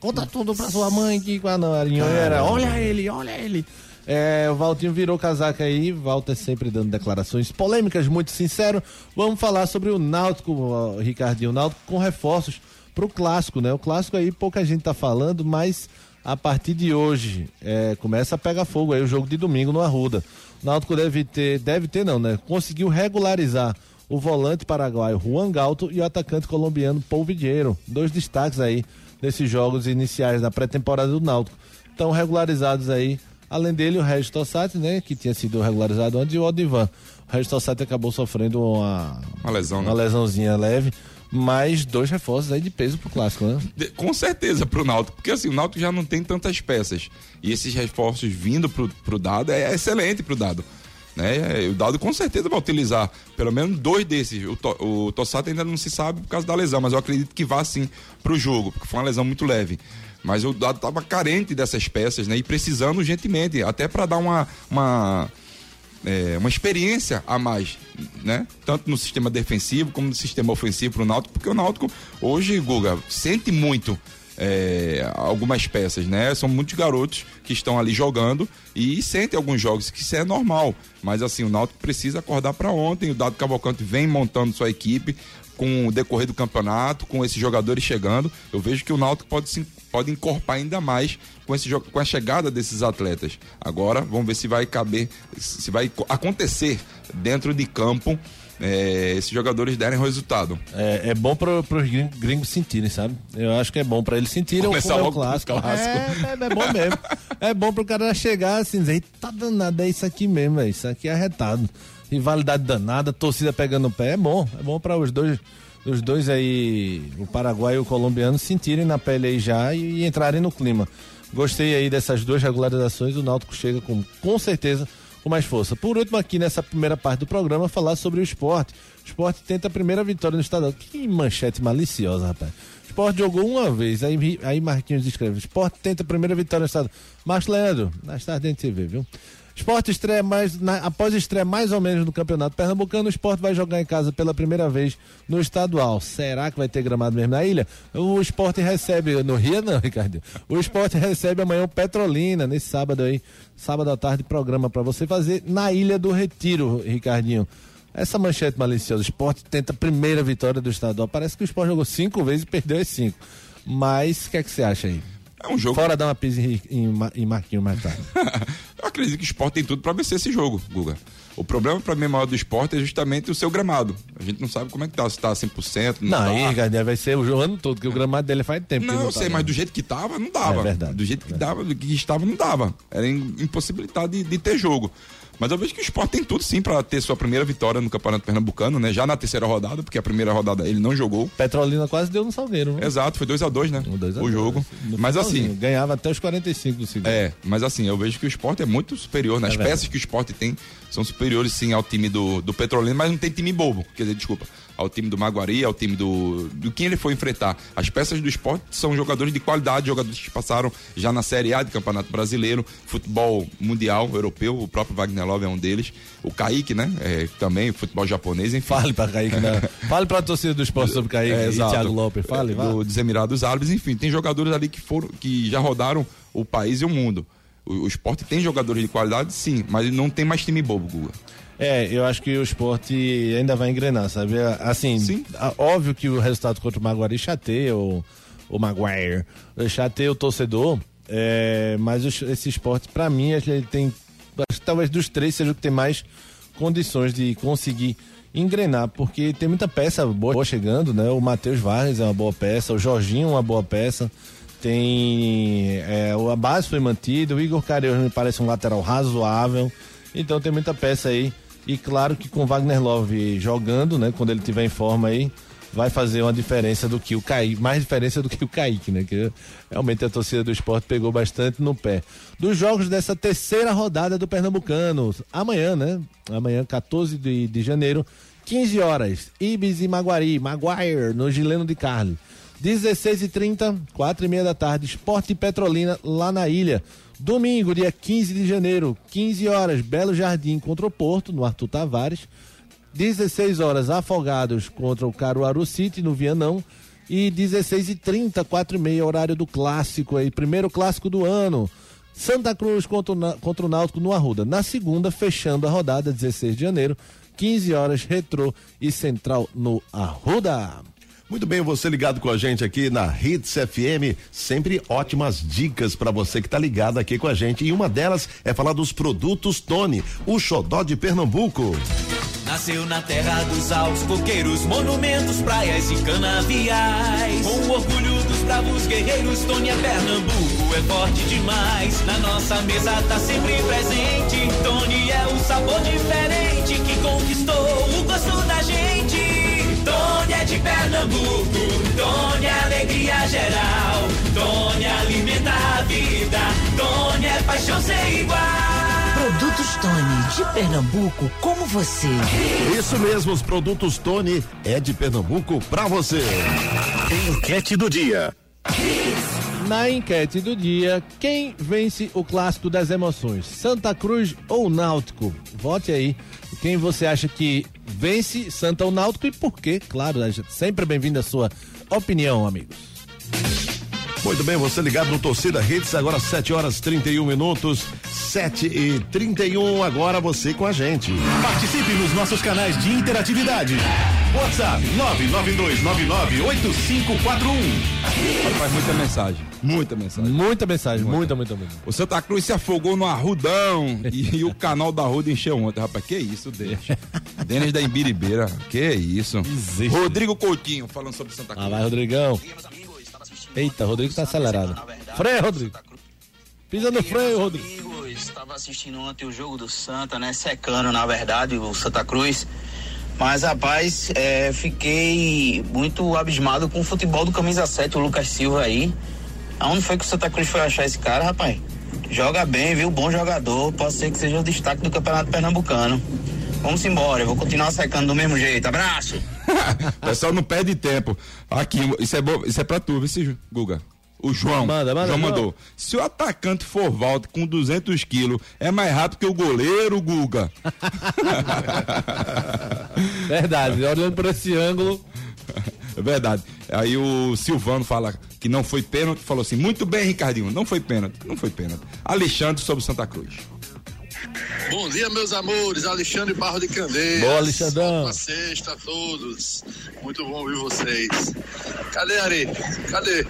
Conta tudo pra sua mãe que quando era nhonho era. Olha ele, olha ele. É, o Valtinho virou casaca aí, Walter sempre dando declarações polêmicas, muito sincero. Vamos falar sobre o Náutico, ó, Ricardinho, o Náutico com reforços pro clássico, né? O clássico aí pouca gente tá falando, mas a partir de hoje é, começa a pegar fogo aí o jogo de domingo no Arruda. O Náutico deve ter, deve ter não, né? Conseguiu regularizar o volante paraguaio Juan Galto e o atacante colombiano Paul Vieiro. Dois destaques aí nesses jogos iniciais da pré-temporada do Náutico. Estão regularizados aí. Além dele, o Regis Tossati, né? Que tinha sido regularizado antes, e o Odivan. O Regis Tossati acabou sofrendo uma, Uma lesão, né? uma lesãozinha leve. Mas dois reforços aí de peso pro clássico, né? Com certeza pro Náutico, porque assim, o Náutico já não tem tantas peças. E esses reforços vindo pro, pro Dado é excelente pro Dado. Né? O Dado com certeza vai utilizar pelo menos dois desses. O, to, o Tossato ainda não se sabe por causa da lesão, mas eu acredito que vá sim pro jogo, porque foi uma lesão muito leve. Mas o Dado estava carente dessas peças, né? E precisando urgentemente, até para dar uma, uma, é, uma experiência a mais, né? Tanto no sistema defensivo como no sistema ofensivo pro Náutico, porque o Náutico hoje, Guga, sente muito é, algumas peças, né? São muitos garotos que estão ali jogando e sentem alguns jogos, que isso é normal. Mas assim, o Náutico precisa acordar para ontem. O Dado Cavalcante vem montando sua equipe com o decorrer do campeonato, com esses jogadores chegando. Eu vejo que o Náutico pode se pode encorpar ainda mais com, esse, com a chegada desses atletas. Agora, vamos ver se vai caber, se vai co- acontecer dentro de campo é, esses jogadores derem resultado. É, é bom para os gringos sentirem, sabe? Eu acho que é bom para eles sentirem Começar é o o clássico. clássico. É, é, é bom mesmo. É bom pro cara chegar assim, dizer, tá danado, é isso aqui mesmo, é isso aqui é arretado. Rivalidade danada, torcida pegando o pé, é bom. É bom para os dois, os dois aí, o Paraguai e o colombiano, sentirem na pele aí já e, e entrarem no clima. Gostei aí dessas duas regularizações, o Náutico chega com, com certeza com mais força. Por último, aqui nessa primeira parte do programa, falar sobre o esporte. O esporte tenta a primeira vitória no estadual. Que manchete maliciosa, rapaz. O esporte jogou uma vez, aí, aí Marquinhos escreve: esporte tenta a primeira vitória no estadual. Marcos Leandro, mais tarde a gente vê, viu? Esporte estreia mais, na- após estreia mais ou menos no Campeonato Pernambucano, o esporte vai jogar em casa pela primeira vez no estadual. Será que vai ter gramado mesmo na ilha? O esporte recebe, no Rio não, Ricardo. O esporte recebe amanhã o Petrolina, nesse sábado aí, sábado à tarde, programa para você fazer na Ilha do Retiro, Ricardinho. Essa manchete maliciosa, o esporte tenta a primeira vitória do estadual. Parece que o esporte jogou cinco vezes e perdeu as cinco. Mas o que é que você acha aí? É um jogo. Fora dar uma pisa em, em, em Marquinhos mais tarde. Eu acredito que o esporte tem tudo para vencer esse jogo, Guga. O problema para mim maior do esporte é justamente o seu gramado. A gente não sabe como é que tá, se tá 100%, não, Não, tá. aí, Ricardinho, vai ser o jogo ano todo, porque o gramado dele faz tempo. que Não, eu tá sei, bem. mas do jeito que tava, não dava. É verdade. Do jeito que dava, do que estava, não dava. Era im- impossibilidade de, de ter jogo. Mas eu vejo que o esporte tem tudo sim para ter sua primeira vitória no Campeonato Pernambucano, né? Já na terceira rodada, porque a primeira rodada ele não jogou. Petrolina quase deu no Salgueiro. né? Exato, foi 2 a 2 né? Um dois a o dois. jogo. No Mas finalzinho, assim, Ganhava até os 45 do segundo. é, mas assim, eu vejo que o esporte é muito superior. Né? As É peças que o esporte tem são superiores sim ao time do, do Petrolina, mas não tem time bobo. Quer dizer, desculpa. Ao time do Maguari, ao time do, do quem ele for enfrentar. As peças do esporte são jogadores de qualidade, jogadores que passaram já na Série A do Campeonato Brasileiro, futebol mundial, europeu, o próprio Wagner Love é um deles. O Kaique, né? É, também, futebol japonês, enfim. Fale pra Kaique, né? Fale pra torcida do esporte sobre Kaique É, e exato. Thiago Lopes. Fale, vá. do, dos Emirados Árabes, enfim, tem jogadores ali que foram, que já rodaram o país e o mundo. O, o esporte tem jogadores de qualidade, sim, mas não tem mais time bobo, Guga. É, eu acho que o esporte ainda vai engrenar, sabe? Assim, Sim. óbvio que o resultado contra o Maguari chateia o, o Maguire, chateia o torcedor, é, mas esse esporte, pra mim, acho que ele tem, acho que talvez dos três seja o que tem mais condições de conseguir engrenar, porque tem muita peça boa chegando, né? O Matheus Vargas é uma boa peça, o Jorginho é uma boa peça, tem é, a base foi mantida, o Igor Carioca me parece um lateral razoável, então tem muita peça aí. E claro que com Wagner Love jogando, né? Quando ele tiver em forma aí, vai fazer uma diferença do que o Kaique, mais diferença do que o Kaique, né? Que realmente a torcida do esporte pegou bastante no pé. Dos jogos dessa terceira rodada do Pernambucano, amanhã, né? Amanhã, 14 de, de janeiro, 15 horas, Ibis e Maguari, Maguire, no Gileno de Carli. 16 e 30 4 e meia da tarde, Esporte Petrolina, lá na ilha. Domingo, dia 15 de janeiro, 15 horas, Belo Jardim contra o Porto, no Arthur Tavares. 16 horas, Afogados contra o Caruaru City, no Vianão. E 16 e 30 4 e meia, horário do clássico aí, primeiro clássico do ano. Santa Cruz contra o, contra o Náutico no Arruda. Na segunda, fechando a rodada, 16 de janeiro, 15 horas, Retrô e Central no Arruda. Muito bem, você ligado com a gente aqui na Hits FM, sempre ótimas dicas para você que tá ligado aqui com a gente. E uma delas é falar dos produtos Tony, o xodó de Pernambuco. Nasceu na terra dos altos coqueiros, monumentos, praias e canaviais. Com o orgulho dos bravos guerreiros, Tony é Pernambuco, é forte demais. Na nossa mesa tá sempre presente. Tony é um sabor diferente que conquistou o gosto da gente. De Pernambuco, Tony é alegria geral. Tony alimenta a vida, Tony é paixão sem igual. Produtos Tony, de Pernambuco, como você. Isso mesmo, os produtos Tony é de Pernambuco para você. Enquete do dia. Na enquete do dia, quem vence o clássico das emoções? Santa Cruz ou Náutico? Vote aí. Quem você acha que vence Santa Náutico e por quê? Claro, é sempre bem-vindo a sua opinião, amigos. Muito bem, você ligado no Torcida Hits, agora 7 horas 31 minutos, 7 e 31 agora você com a gente. Participe nos nossos canais de interatividade. WhatsApp 992998541. Faz muita mensagem, muita mensagem. Muita mensagem, muita, muita, muita. O Santa Cruz se afogou no Arrudão e, o canal da Arruda encheu ontem, rapaz. Que isso, deixa. Denis da Imbiribeira, que isso. Existe. Rodrigo Coutinho falando sobre Santa Cruz. Ah, vai, Rodrigão. Eita, Rodrigo tá acelerado. Freio, Rodrigo. Pisa no freio, Rodrigo. Estava assistindo ontem o jogo do Santa, né? Secando, na verdade, o Santa Cruz. Mas, rapaz, é, fiquei muito abismado com o futebol do camisa 7, o Lucas Silva aí. Aonde foi que o Santa Cruz foi achar esse cara, rapaz? Joga bem, viu? Bom jogador. Pode ser que seja o destaque do Campeonato Pernambucano. Vamos embora, eu vou continuar secando do mesmo jeito. Abraço! Pessoal, não perde tempo. Aqui, isso é, bom, isso é pra tu, viu, Guga? O João. Manda, manda, João João. mandou. Se o atacante for Valdo com 200 quilos, é mais rápido que o goleiro, Guga. Verdade, olhando por esse ângulo. É verdade. Aí o Silvano fala que não foi pênalti, falou assim: muito bem, Ricardinho, não foi pênalti, não foi pênalti. Alexandre sobre Santa Cruz. Bom dia, meus amores. Alexandre Barro de Candeias. Boa, Alexandrão. Boa sexta a todos. Muito bom ouvir vocês. Cadê, Ari? Cadê?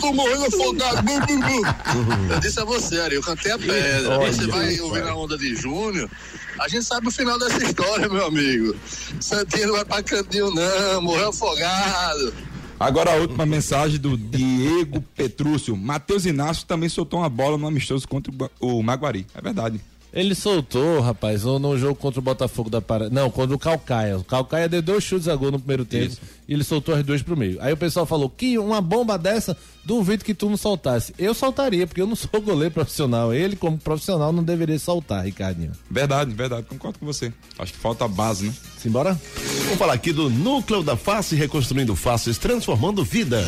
Tô morrendo afogado. Eu disse a você, Ari, eu cantei a pedra. Olha, você vai ouvir na onda de Júnior. A gente sabe o final dessa história, meu amigo. Santinho não vai pra cantinho, não. Morreu afogado. Agora a última mensagem do Diego Petrúcio. Matheus Inácio também soltou uma bola no amistoso contra o Maguari. É verdade. Ele soltou, rapaz, ou no jogo contra o Botafogo da Paraíba. Não, contra o Calcaia. O Calcaia deu dois chutes a gol no primeiro tempo. e ele soltou as duas pro meio. Aí o pessoal falou que uma bomba dessa, duvido que tu não soltasse. Eu soltaria, porque eu não sou goleiro profissional. Ele, como profissional, não deveria soltar, Ricardinho. Verdade, verdade. Concordo com você. Acho que falta base, né? Simbora? Vamos falar aqui do Núcleo da Face, reconstruindo faces, transformando vidas.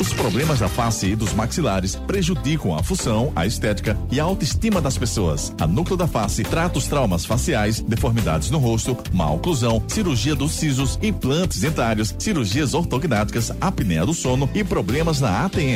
Os problemas da face e dos maxilares prejudicam a função, a estética e a autoestima das pessoas. A Núcleo da Face trata os traumas faciais, deformidades no rosto, má oclusão, cirurgia dos sisos, implantes dentários, cirurgias ortognáticas, apneia do sono e problemas na ATM.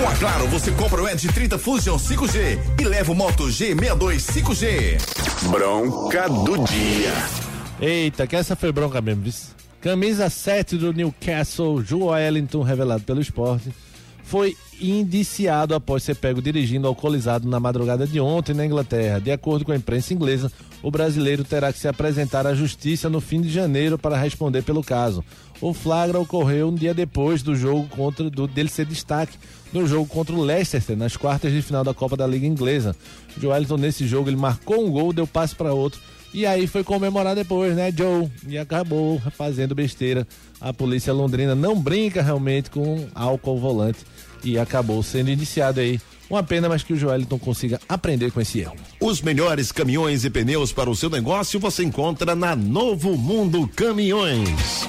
Com a Claro, você compra o Edge 30 Fusion 5G e leva o Moto G62 5G. Bronca do dia. Eita, que essa foi bronca mesmo, viu? Camisa 7 do Newcastle, Joe Wellington, revelado pelo esporte, foi indiciado após ser pego dirigindo alcoolizado na madrugada de ontem na Inglaterra. De acordo com a imprensa inglesa, o brasileiro terá que se apresentar à justiça no fim de janeiro para responder pelo caso. O flagra ocorreu um dia depois do jogo contra do, dele ser destaque no jogo contra o Leicester nas quartas de final da Copa da Liga Inglesa. O nesse jogo ele marcou um gol, deu passe para outro e aí foi comemorar depois, né, Joe? E acabou fazendo besteira. A polícia londrina não brinca realmente com álcool volante e acabou sendo iniciado aí. Uma pena, mas que o Joeliton consiga aprender com esse erro. Os melhores caminhões e pneus para o seu negócio você encontra na Novo Mundo Caminhões.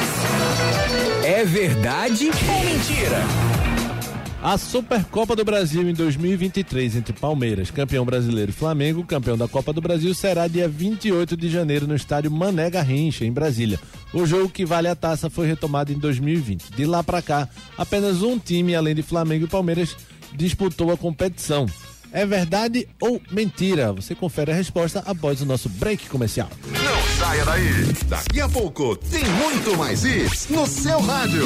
É verdade ou mentira? A Supercopa do Brasil em 2023 entre Palmeiras, campeão brasileiro e Flamengo, campeão da Copa do Brasil, será dia 28 de janeiro no estádio Mané Garrincha, em Brasília. O jogo que vale a taça foi retomado em 2020. De lá para cá, apenas um time, além de Flamengo e Palmeiras, disputou a competição. É verdade ou mentira? Você confere a resposta após o nosso break comercial. Não saia daí. Daqui a pouco tem muito mais hits no seu rádio.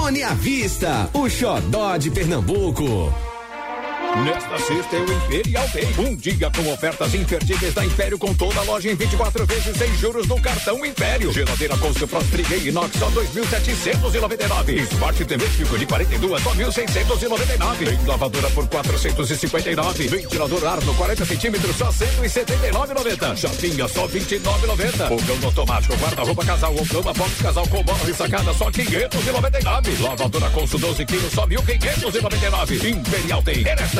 à vista, o xodó de Pernambuco. Nesta sexta é o Imperial Day. Um dia com ofertas imperdíveis da Império com toda a loja em 24 vezes sem juros no cartão Império. Geladeira Consul Pro Friguei Inox só 2.799. Smart TV Fico de 42 só 1.699. Tem lavadora por 459. Ventilador Arno 40 centímetros só 179,90. Chapinha só 29,90. Fogão automático guarda-roupa casal ou cama box casal com bola e sacada só 599. Lavadora Consul 12 quilos só 1.599. Imperial Day. É nesta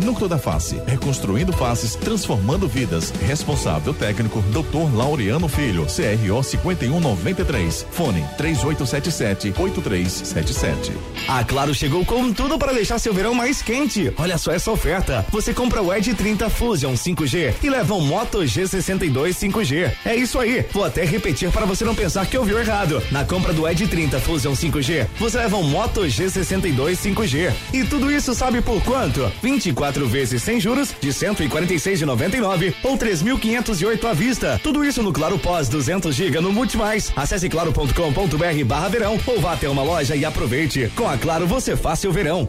Núcleo da Face, reconstruindo faces, transformando vidas. Responsável técnico, Dr. Laureano Filho, CRO 5193. Fone 3877 8377. A Claro chegou com tudo para deixar seu verão mais quente. Olha só essa oferta. Você compra o Edge 30 Fusion 5G e leva um Moto G62 5G. É isso aí. Vou até repetir para você não pensar que ouviu errado. Na compra do Edge 30 Fusion 5G, você leva um Moto G62 5G. E tudo isso sabe por quanto? 24 vezes sem juros de 146,99 ou 3.508 à vista. Tudo isso no Claro Pós 200 GB no Multimais. Acesse claro.com.br/barra verão ou vá até uma loja e aproveite. Com a Claro você faz seu verão.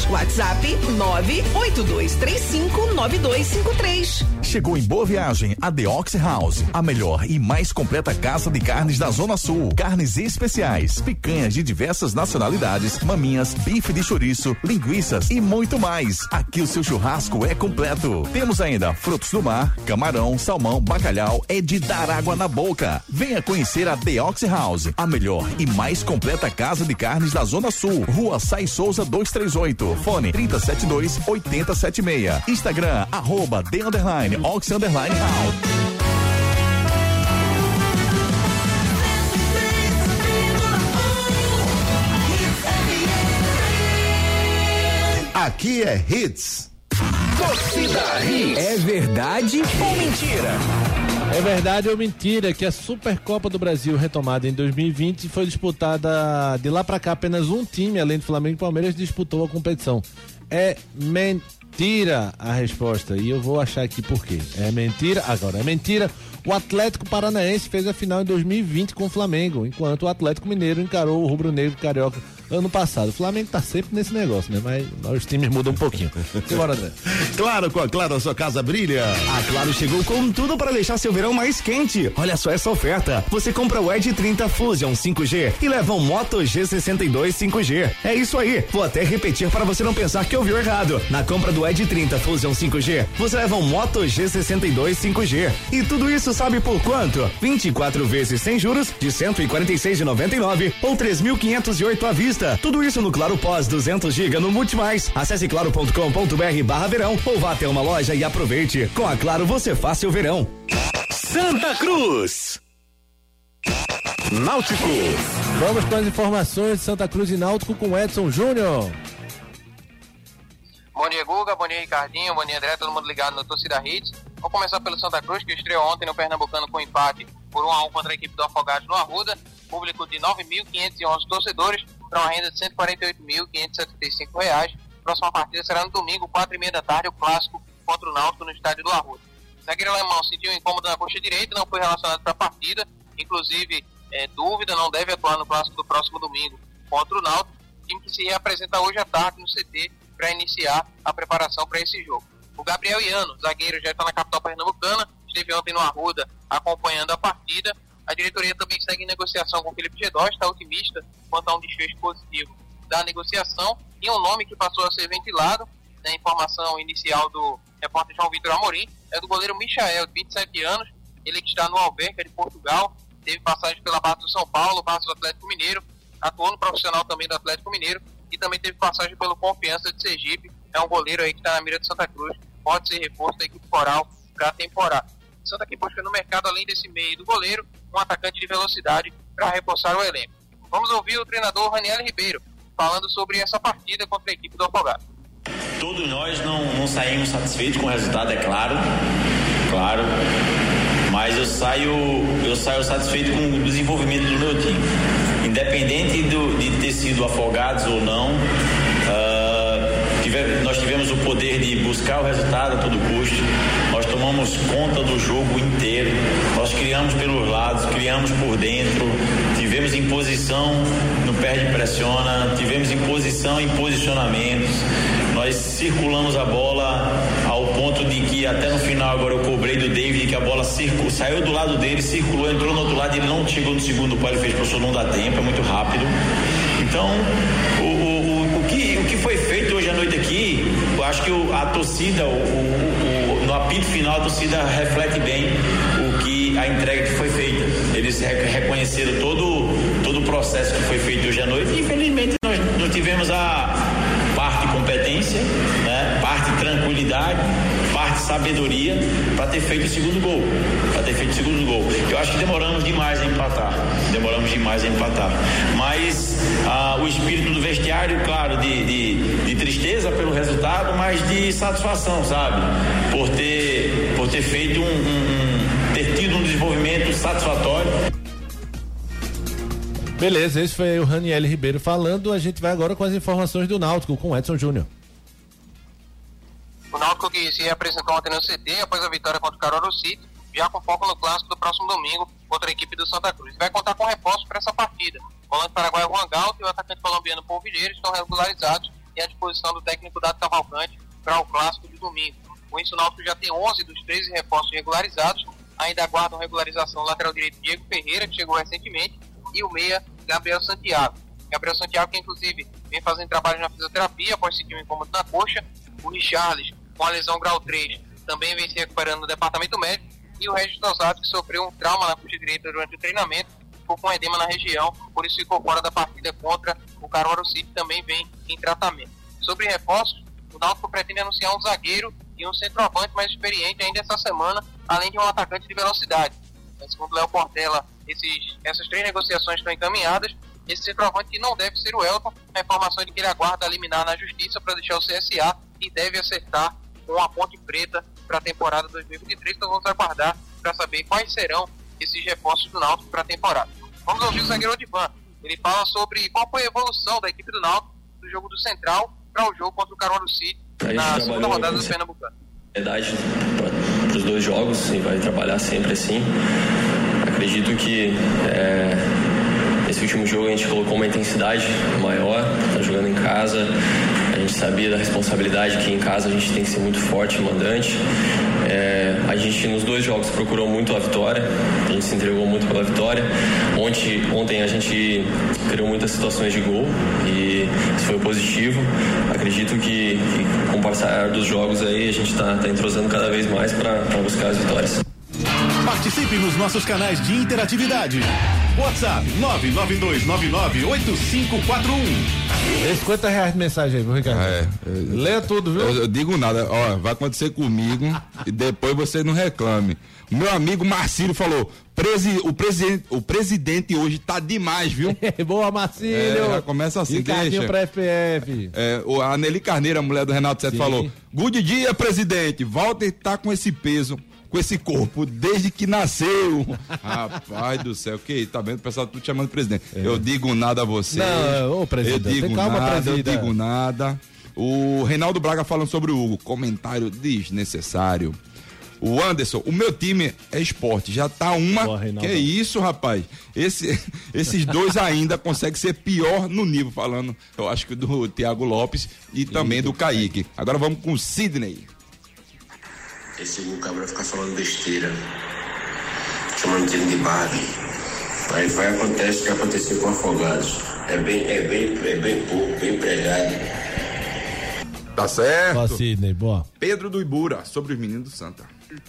WhatsApp 982359253. Chegou em Boa Viagem a The Ox House, a melhor e mais completa casa de carnes da Zona Sul. Carnes especiais, picanhas de diversas nacionalidades, maminhas, bife de chouriço, linguiças e muito mais. Aqui o seu churrasco é completo. Temos ainda frutos do mar, camarão, salmão, bacalhau, é de dar água na boca. Venha conhecer a The Ox House, a melhor e mais completa casa de carnes da Zona Sul. Rua Sai Souza 238. Fone 372 8076. Instagram, arroba The Underline, Ox Underline House. Aqui é Hits. Torcida Hits. É verdade ou mentira? É verdade ou mentira que a Supercopa do Brasil, retomada em 2020, foi disputada de lá pra cá apenas um time, além do Flamengo e Palmeiras, disputou a competição. É mentira a resposta e eu vou achar aqui por quê. É mentira, agora é mentira. O Atlético Paranaense fez a final em 2020 com o Flamengo, enquanto o Atlético Mineiro encarou o Rubro Negro Carioca ano passado. O Flamengo tá sempre nesse negócio, né? Mas, mas os times mudam um pouquinho. Simbora, André. Claro, com a Claro, a sua casa brilha. A Claro chegou com tudo para deixar seu verão mais quente. Olha só essa oferta. Você compra o Edge 30 Fusion 5G e leva um Moto G62 5G. É isso aí. Vou até repetir para você não pensar que ouviu errado. Na compra do Edge 30 Fusion 5G, você leva um Moto G62 5G. E tudo isso sabe por quanto? 24 vezes sem juros de 146,99 ou 3.508 à vista. Tudo isso no Claro Pós 200 GB no Multimais. Acesse claro.com.br barra verão ou vá até uma loja e aproveite. Com a Claro você faz seu verão. Santa Cruz. Náutico. Vamos com as informações de Santa Cruz e Náutico com Edson Júnior. Bom dia, Guga. Bom dia, Ricardinho. Bom dia, André. Todo mundo ligado no Torcida Hits. Vamos começar pelo Santa Cruz, que estreou ontem no Pernambucano com empate por 1 a 1 contra a equipe do Afogados no Arruda. Público de 9.511 torcedores para uma renda de 148.575 reais. Próxima partida será no domingo, 4 e meia da tarde, o clássico contra o Náutico no estádio do Arruda. Zagueiro alemão sentiu um incômodo na coxa direita, não foi relacionado para a partida, inclusive é, dúvida, não deve atuar no clássico do próximo domingo contra o Náutico, time que se reapresenta hoje à tarde no CT para iniciar a preparação para esse jogo. O Gabriel Iano, zagueiro, já está na capital pernambucana, esteve ontem no Arruda acompanhando a partida. A diretoria também segue em negociação com o Felipe Gedó, está otimista quanto a um desfecho positivo da negociação. E um nome que passou a ser ventilado, na né, informação inicial do repórter João Vitor Amorim, é do goleiro Michael, de 27 anos, ele que está no Alverca de Portugal, teve passagem pela base do São Paulo, base do Atlético Mineiro, atuou no profissional também do Atlético Mineiro e também teve passagem pelo Confiança de Sergipe. É um goleiro aí que está na mira de Santa Cruz, pode ser reforço da equipe coral para a temporada. Santa que busca no mercado, além desse meio do goleiro, um atacante de velocidade para reforçar o elenco. Vamos ouvir o treinador Raniel Ribeiro falando sobre essa partida contra a equipe do Afogado. Todos nós não, não saímos satisfeitos com o resultado, é claro. Claro. Mas eu saio, eu saio satisfeito com o desenvolvimento do meu time. Independente do, de ter sido afogados ou não, uh, tive, nós tivemos o poder de buscar o resultado a todo custo. Tomamos conta do jogo inteiro. Nós criamos pelos lados, criamos por dentro, tivemos em posição no perde pressiona, tivemos em posição em posicionamentos. Nós circulamos a bola ao ponto de que até no final agora eu cobrei do David que a bola circulou, saiu do lado dele, circulou, entrou no outro lado, ele não chegou no segundo pau, ele fez professor não dá tempo, é muito rápido. Então, o, o, o, o, que, o que foi feito hoje à noite aqui, eu acho que o, a torcida, o, o, no apito final, a torcida reflete bem o que a entrega que foi feita. Eles reconheceram todo, todo o processo que foi feito hoje à noite. E, infelizmente, nós não tivemos a parte competência, né? parte tranquilidade, parte sabedoria para ter feito o segundo gol. Para ter feito o segundo gol. Eu acho que demoramos demais a empatar. Demoramos demais a empatar. Mas ah, o espírito do vestiário, claro, de, de, de, tristeza pelo resultado, mas de satisfação, sabe? Por ter, por ter feito um, um, um ter tido um desenvolvimento satisfatório. Beleza, esse foi o Raniel Ribeiro falando. A gente vai agora com as informações do Náutico com Edson Júnior. O Náutico que se apresentou ontem no CT após a vitória contra o Caruaru City, já com foco no clássico do próximo domingo contra a equipe do Santa Cruz. Vai contar com reforços para essa partida. O volante paraguaio Juan Galto e o atacante colombiano Polvilheiro estão regularizados e à disposição do técnico Dado Cavalcante para o clássico de domingo. Com isso, o Náutico já tem 11 dos 13 reforços regularizados. Ainda aguardam regularização o lateral direito Diego Ferreira, que chegou recentemente, e o meia Gabriel Santiago. Gabriel Santiago, que inclusive vem fazendo trabalho na fisioterapia após sentir um incômodo na coxa. O Richarles, com a lesão grau 3, também vem se recuperando no departamento médico. E o Regis Dosado, que sofreu um trauma na coxa direita durante o treinamento, ficou com edema na região, por isso ficou fora da partida contra o Caruaru City, também vem em tratamento. Sobre reforços, o Náutico pretende anunciar um zagueiro e um centroavante mais experiente ainda essa semana, além de um atacante de velocidade. Segundo Léo Portela, esses, essas três negociações estão encaminhadas. Esse centroavante que não deve ser o Elton, a informação é de que ele aguarda eliminar na justiça para deixar o CSA e deve acertar com a Ponte Preta para a temporada 2023. Então vamos aguardar para saber quais serão esses reforços do Náutico para a temporada. Vamos ouvir o zagueiro Odivan. Ele fala sobre qual foi a evolução da equipe do Náutico do jogo do Central para o jogo contra o Caruaru City na segunda rodada do Pernambucano. Para os dois jogos e vai trabalhar sempre assim. Acredito que é, esse último jogo a gente colocou uma intensidade maior, tá jogando em casa, a gente sabia da responsabilidade que em casa a gente tem que ser muito forte e mandante. A gente nos dois jogos procurou muito a vitória, a gente se entregou muito pela vitória. Ontem, ontem a gente criou muitas situações de gol e isso foi positivo. Acredito que, que com o passar dos jogos aí a gente está tá entrosando cada vez mais para buscar as vitórias. Participe nos nossos canais de interatividade. WhatsApp 992998541. 50 reais de mensagem aí, viu, Ricardo? É, Lê tudo, viu? Eu, eu digo nada, ó, vai acontecer comigo e depois você não reclame. Meu amigo Marcílio falou: presi, o, presidente, o presidente hoje tá demais, viu? Boa, Marcílio! É, já começa assim, Ricardinho deixa. pra FPF. É, a Nelly Carneiro, a mulher do Renato Sete, Sim. falou: Good dia, presidente. Walter tá com esse peso, com esse corpo, desde que nasceu. Rapaz do céu, que tá vendo? O pessoal tudo chamando de presidente. Eu digo nada a você. Não, ô, presidente, Eu digo calma, nada, presidente. eu digo nada. O Reinaldo Braga falando sobre o Hugo, comentário desnecessário. O Anderson, o meu time é esporte, já tá uma. Boa, que isso, rapaz? Esse, esses dois ainda conseguem ser pior no nível, falando, eu acho que do Thiago Lopes e também do Kaique. Agora vamos com o Sidney. Esse Hugo Cabral fica falando besteira, chamando time de Barbie. Aí vai acontece o que aconteceu com Afogados. É bem, é bem, é bem pouco, bem pregado. Tá certo? Ó, Sidney, boa. Pedro do Ibura, sobre os meninos do Santa.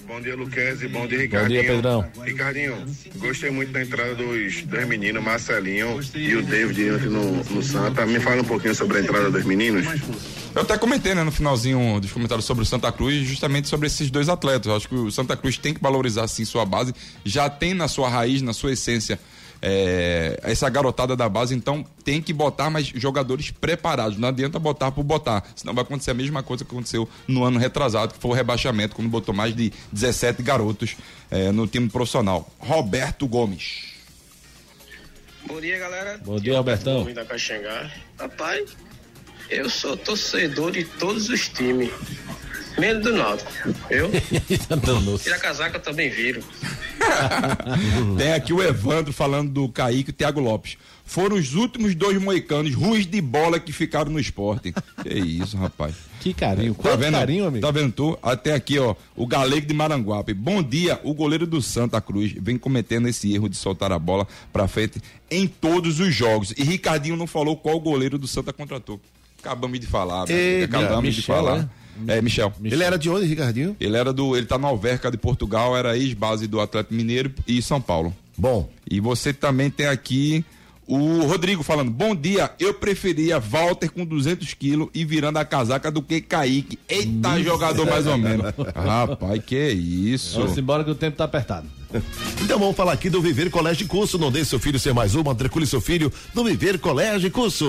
Bom dia, Luquezzi. Bom dia, Bom Ricardinho. dia, Pedrão. Ricardinho, gostei muito da entrada dos dois meninos, Marcelinho e o David ontem no, no Santa. Me fala um pouquinho sobre a entrada dos meninos. Eu até comentei, né, no finalzinho dos comentários sobre o Santa Cruz, justamente sobre esses dois atletas. Eu acho que o Santa Cruz tem que valorizar, sim, sua base. Já tem na sua raiz, na sua essência, é, essa garotada da base, então tem que botar mais jogadores preparados. Não adianta botar por botar, senão vai acontecer a mesma coisa que aconteceu no ano retrasado, que foi o rebaixamento, quando botou mais de 17 garotos é, no time profissional. Roberto Gomes. Bom dia, galera. Bom dia, Robertão. Da Caxangá. Rapaz, eu sou torcedor de todos os times. Menos do Náutico. Eu? Tira a casaca, eu também viro. Tem aqui o Evandro falando do Kaique e o Thiago Lopes. Foram os últimos dois moicanos ruins de bola que ficaram no esporte. que isso, rapaz. Que carinho. Tá Quanto vendo? carinho, amigo. Tá vendo tu? Até aqui, ó, o Galego de Maranguape. Bom dia, o goleiro do Santa Cruz vem cometendo esse erro de soltar a bola pra frente em todos os jogos. E Ricardinho não falou qual goleiro do Santa contratou. Acabamos de falar, Eita, acabamos de Michel, falar. né? É, Michel. Ele era de onde, Ricardinho? Ele era do. Ele tá na Alverca de Portugal, era ex-base do Atlético Mineiro e São Paulo. Bom. E você também tem aqui o Rodrigo falando: Bom dia, eu preferia Walter com 200 quilos e virando a casaca do que Kaique. Eita, jogador mais ou menos. Rapaz, que isso. Vamos embora que o tempo tá apertado. Então vamos falar aqui do Viver Colégio e Curso. Não deixe seu filho ser mais um, matricule seu filho no Viver Colégio e Curso.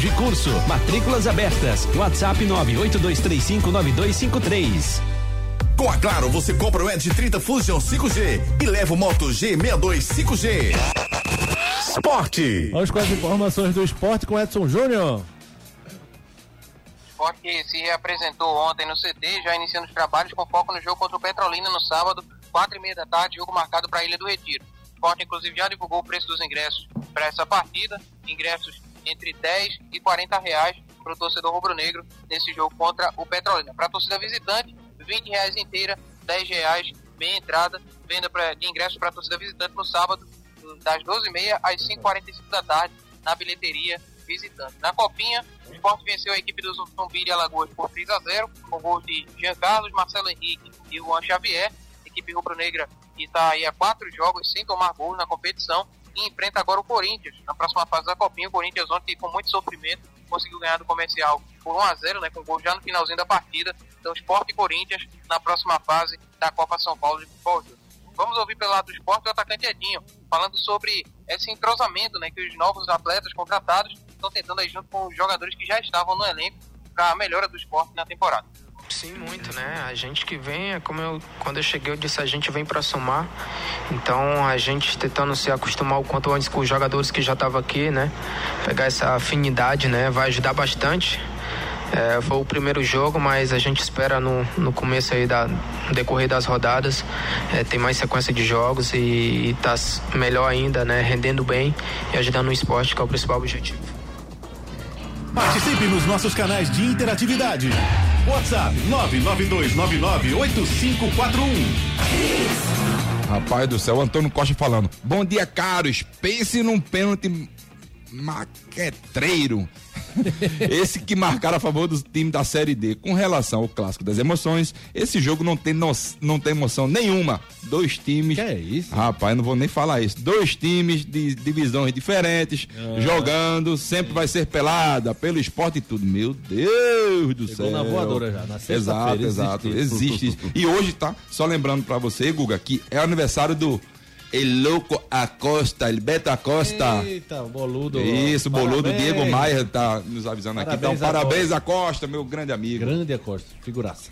e Curso. Matrículas abertas. WhatsApp 982359253. Com a Claro, você compra o Edge 30 Fusion 5G e leva o Moto G62 5G. Esporte. Vamos com as informações do esporte com Edson Júnior. Sport que se reapresentou ontem no CT, já iniciando os trabalhos com foco no jogo contra o Petrolina no sábado, quatro e meia da tarde, jogo marcado para a Ilha do Retiro. O Sport, inclusive, já divulgou o preço dos ingressos para essa partida, ingressos entre 10 e 40 reais para o torcedor rubro-negro nesse jogo contra o Petrolina. Para a torcida visitante, 20 reais inteira, 10 reais meia entrada, venda pra, de ingressos para a torcida visitante no sábado, das 12h30 às 5h45 da tarde, na bilheteria visitante. Na Copinha, o Sport venceu a equipe do Zumbi de Alagoas por 3 a 0 com gols de Jean Carlos, Marcelo Henrique e Juan Xavier. Equipe rubro-negra que está aí há quatro jogos sem tomar gols na competição e enfrenta agora o Corinthians na próxima fase da Copinha. O Corinthians ontem, com muito sofrimento, conseguiu ganhar do comercial por 1 a 0 né, com gol já no finalzinho da partida. Então, Sport e Corinthians na próxima fase da Copa São Paulo de Futebol. Vamos ouvir pelo lado do esporte o atacante Edinho, falando sobre esse entrosamento né, que os novos atletas contratados estão tentando aí junto com os jogadores que já estavam no elenco para a melhora do esporte na temporada. Sim, muito, né? A gente que vem, é como eu, quando eu cheguei, eu disse, a gente vem para somar. Então, a gente tentando se acostumar o quanto antes com os jogadores que já estavam aqui, né? Pegar essa afinidade, né? Vai ajudar bastante. É, foi o primeiro jogo, mas a gente espera no, no começo aí, da, no decorrer das rodadas, é, tem mais sequência de jogos e, e tá melhor ainda, né? Rendendo bem e ajudando o esporte, que é o principal objetivo. Participe nos nossos canais de interatividade. WhatsApp 992998541. Rapaz do céu, Antônio Costa falando. Bom dia, caros. Pense num pênalti maquetreiro. esse que marcaram a favor do time da Série D. Com relação ao clássico das emoções, esse jogo não tem, no, não tem emoção nenhuma. Dois times. Que é isso? Rapaz, não vou nem falar isso. Dois times de divisões diferentes, Ah. jogando, sempre vai ser pelada, pelo esporte e tudo. Meu Deus do Chegou céu. na voadora já, na Exato, exato. existe Existe isso. E hoje, tá? Só lembrando pra você, Guga, que é aniversário do El Louco Acosta, El Beto Acosta. Eita, boludo. Isso, o boludo Parabéns. Diego Maia tá nos avisando aqui. Parabéns, Então, parabéns, Acosta, meu grande amigo. Grande Acosta, figuraça.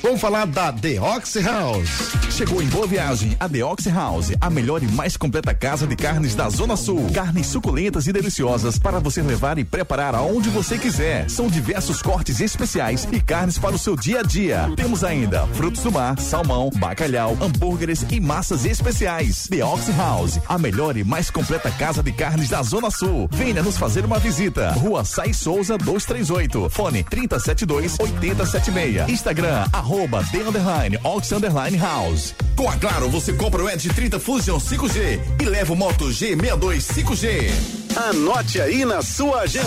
Vamos falar da Ox House. Chegou em Boa Viagem, a Ox House, a melhor e mais completa casa de carnes da Zona Sul. Carnes suculentas e deliciosas para você levar e preparar aonde você quiser. São diversos cortes especiais e carnes para o seu dia a dia. Temos ainda frutos do mar, salmão, bacalhau, hambúrgueres e massas especiais. Ox House, a melhor e mais completa casa de carnes da Zona Sul. Venha nos fazer uma visita. Rua Sai Souza 238. Fone 372 8076. Instagram, Arroba The Underline Ox Underline House. Com a Claro, você compra o Edge 30 Fusion 5G e leva o Moto G62 5G. Anote aí na sua agenda.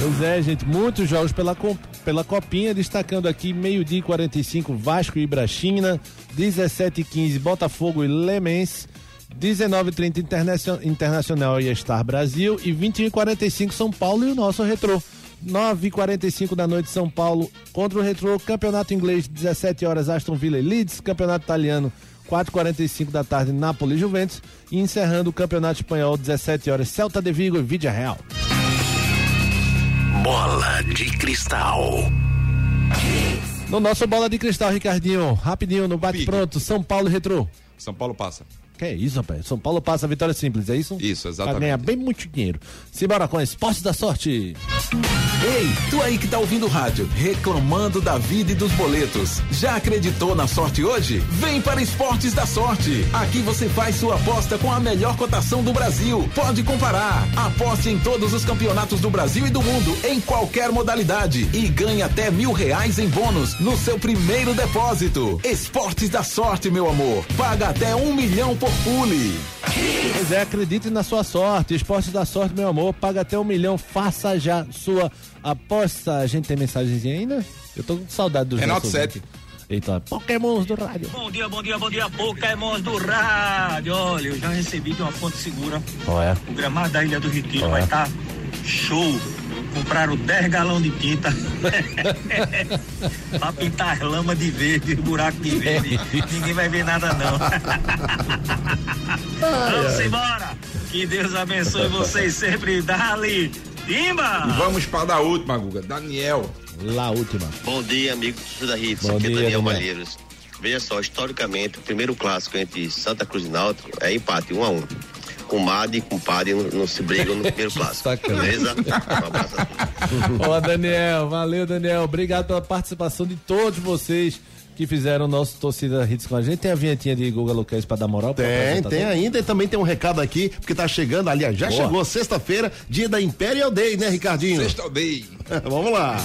Pois é, gente, muitos jogos pela, pela Copinha, destacando aqui meio-dia e 45, Vasco e Ibrachina, 17 e 15, Botafogo e Lemense, 19 e 30, Internacio- Internacional e Star Brasil, e 21 e 45, São Paulo e o nosso Retrô. 9 e 45 da noite, São Paulo contra o Retrô, Campeonato Inglês, 17 horas, Aston Villa e Leeds, Campeonato Italiano, 4h45 da tarde, Nápoles e Juventus, e encerrando o Campeonato Espanhol, 17 horas, Celta de Vigo e Vídea Real. Bola de cristal. No nosso bola de cristal, Ricardinho, rapidinho no bate-pronto, São Paulo e Retrô. São Paulo passa. Que é isso, rapaz? São Paulo passa a vitória simples, é isso? Isso, Vai exatamente. ganhar bem muito dinheiro. Simbora com Esporte da Sorte. Ei, tu aí que tá ouvindo o rádio, reclamando da vida e dos boletos. Já acreditou na sorte hoje? Vem para Esportes da Sorte. Aqui você faz sua aposta com a melhor cotação do Brasil. Pode comparar. Aposte em todos os campeonatos do Brasil e do mundo, em qualquer modalidade. E ganhe até mil reais em bônus no seu primeiro depósito. Esportes da Sorte, meu amor. Paga até um milhão por pule. Pois é, acredite na sua sorte. Esporte da Sorte, meu amor, paga até um milhão. Faça já sua aposta. A gente tem mensagenzinha ainda? Eu tô com saudade dos Renato nossos Sete. ouvintes. Eita, Pokémons do rádio. Bom dia, bom dia, bom dia, Pokémons do rádio. Olha, eu já recebi de uma fonte segura. Olha. O gramado da Ilha do Retiro vai estar show. Compraram 10 galões de tinta pra pintar as lamas de verde, buraco de verde. Ninguém vai ver nada, não. Vamos embora. Que Deus abençoe vocês sempre. Dali, Timba! E vamos para a última, Guga. Daniel. Lá, última. Bom dia, amigo do da. Bom Aqui é Daniel Daniel. Malheiros. Veja só, historicamente, o primeiro clássico entre Santa Cruz e Náutico é empate, um a um. Com Madi e com Padre não, não se brigam no primeiro clássico. Beleza? Um abraço a todos. Ó, Daniel, valeu, Daniel. Obrigado pela participação de todos vocês que fizeram o nosso torcida hits com a gente. Tem a vinhetinha de Guga Luquez pra dar moral? pra Tem, tem ainda e também tem um recado aqui, porque tá chegando, aliás, já Boa. chegou sexta-feira, dia da Imperial Day, né, Ricardinho? Sexta Day. Vamos lá.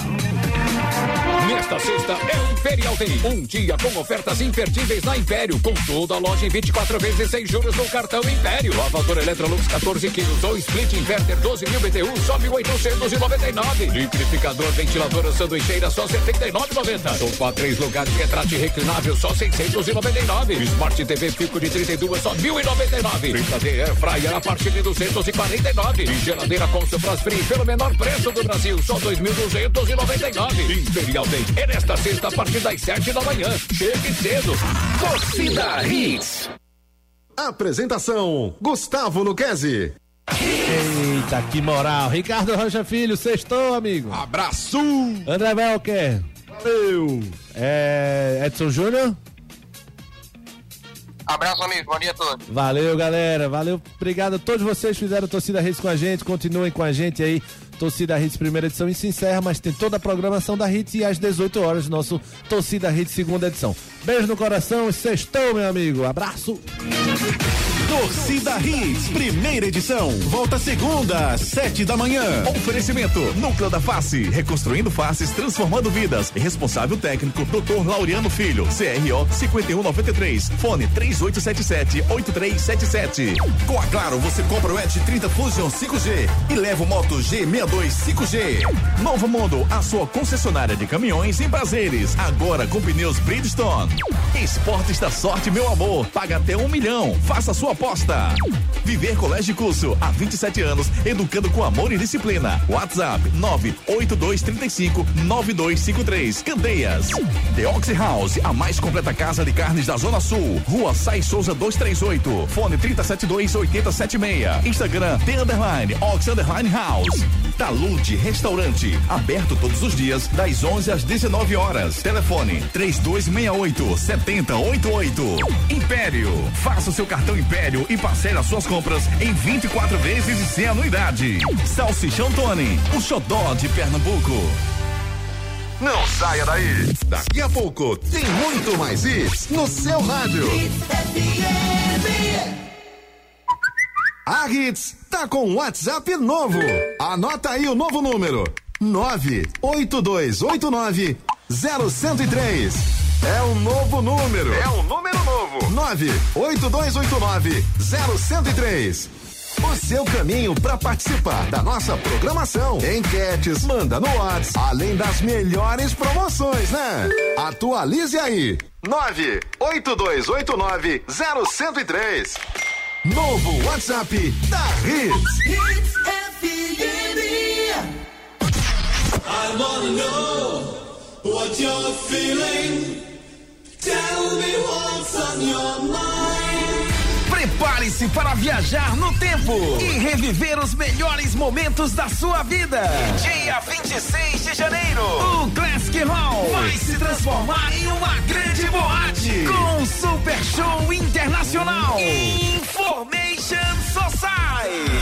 Nesta sexta é Imperial Day. Um dia com ofertas imperdíveis na Império. Com toda a loja em 24 vezes sem juros no cartão Império. Lavador Electrolux 14 quilos ou split inverter 12 mil BTU só 1.899. Liquidificador ventilador sanduicheira só 79,90. Sofá três lugares retrate reclinável só 699. Smart TV Pico de 32 só 1.099. Fritadeira Air Fryer a partir de 249. E geladeira com Supras Free pelo menor preço do Brasil só 2.299. Imperial Day é nesta sexta a partir das 7 da manhã. Chegue cedo. Torcida Hits. Apresentação: Gustavo Luquezzi. Eita, que moral. Ricardo Rocha Filho, sextou, amigo. Abraço. André Velker. Valeu. É, Edson Júnior. Abraço, amigo. Bom dia a todos. Valeu, galera. Valeu. Obrigado a todos vocês que fizeram Torcida Hits com a gente. Continuem com a gente aí. Torcida Hits primeira edição e se encerra, mas tem toda a programação da Hits e às 18 horas nosso Torcida Hits segunda edição. Beijo no coração e sextou, meu amigo. Abraço. Torcida Hits, primeira edição. Volta segunda, sete da manhã. Oferecimento Núcleo da Face, reconstruindo faces, transformando vidas. Responsável técnico Dr. Laureano Filho, CRO 5193, fone 3877-8377. Com a Claro, você compra o Edge 30 Fusion 5G e leva o Moto G62 5G. Novo Mundo, a sua concessionária de caminhões em prazeres, agora com pneus Bridgestone. Esportes da sorte, meu amor, paga até um milhão, faça sua aposta. Viver Colégio Curso, há 27 anos, educando com amor e disciplina. WhatsApp 98235 9253. Candeias. The Oxy House, a mais completa casa de carnes da Zona Sul. Rua Sai Souza 238. Fone 372 8076. Instagram The Underline Oxy Underline House. Talude Restaurante, aberto todos os dias, das 11 às 19 horas. Telefone 3268 7088. Império, faça o seu cartão Império e parcele as suas compras em 24 vezes e sem anuidade. Salsichão Tony, o xodó de Pernambuco. Não saia daí. Daqui a pouco tem muito mais hits no seu rádio. A Hits tá com um WhatsApp novo. Anota aí o novo número: 98289 0103. É um novo número. É um número novo. 98289-0103. O seu caminho para participar da nossa programação. Enquetes, manda no WhatsApp, além das melhores promoções, né? Atualize aí. 98289-0103. Novo WhatsApp da Hits. Hits FM. I wanna know what you're feeling. Prepare-se para viajar no tempo e reviver os melhores momentos da sua vida. Dia 26 de janeiro, o Classic Hall vai se transformar em uma grande boate com um super show internacional. Information Society.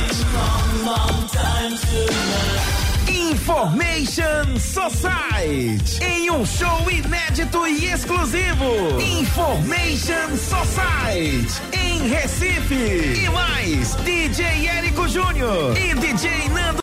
Information Society. Em um show inédito e exclusivo. Information Society. Em Recife. E mais, DJ Érico Júnior e DJ Nando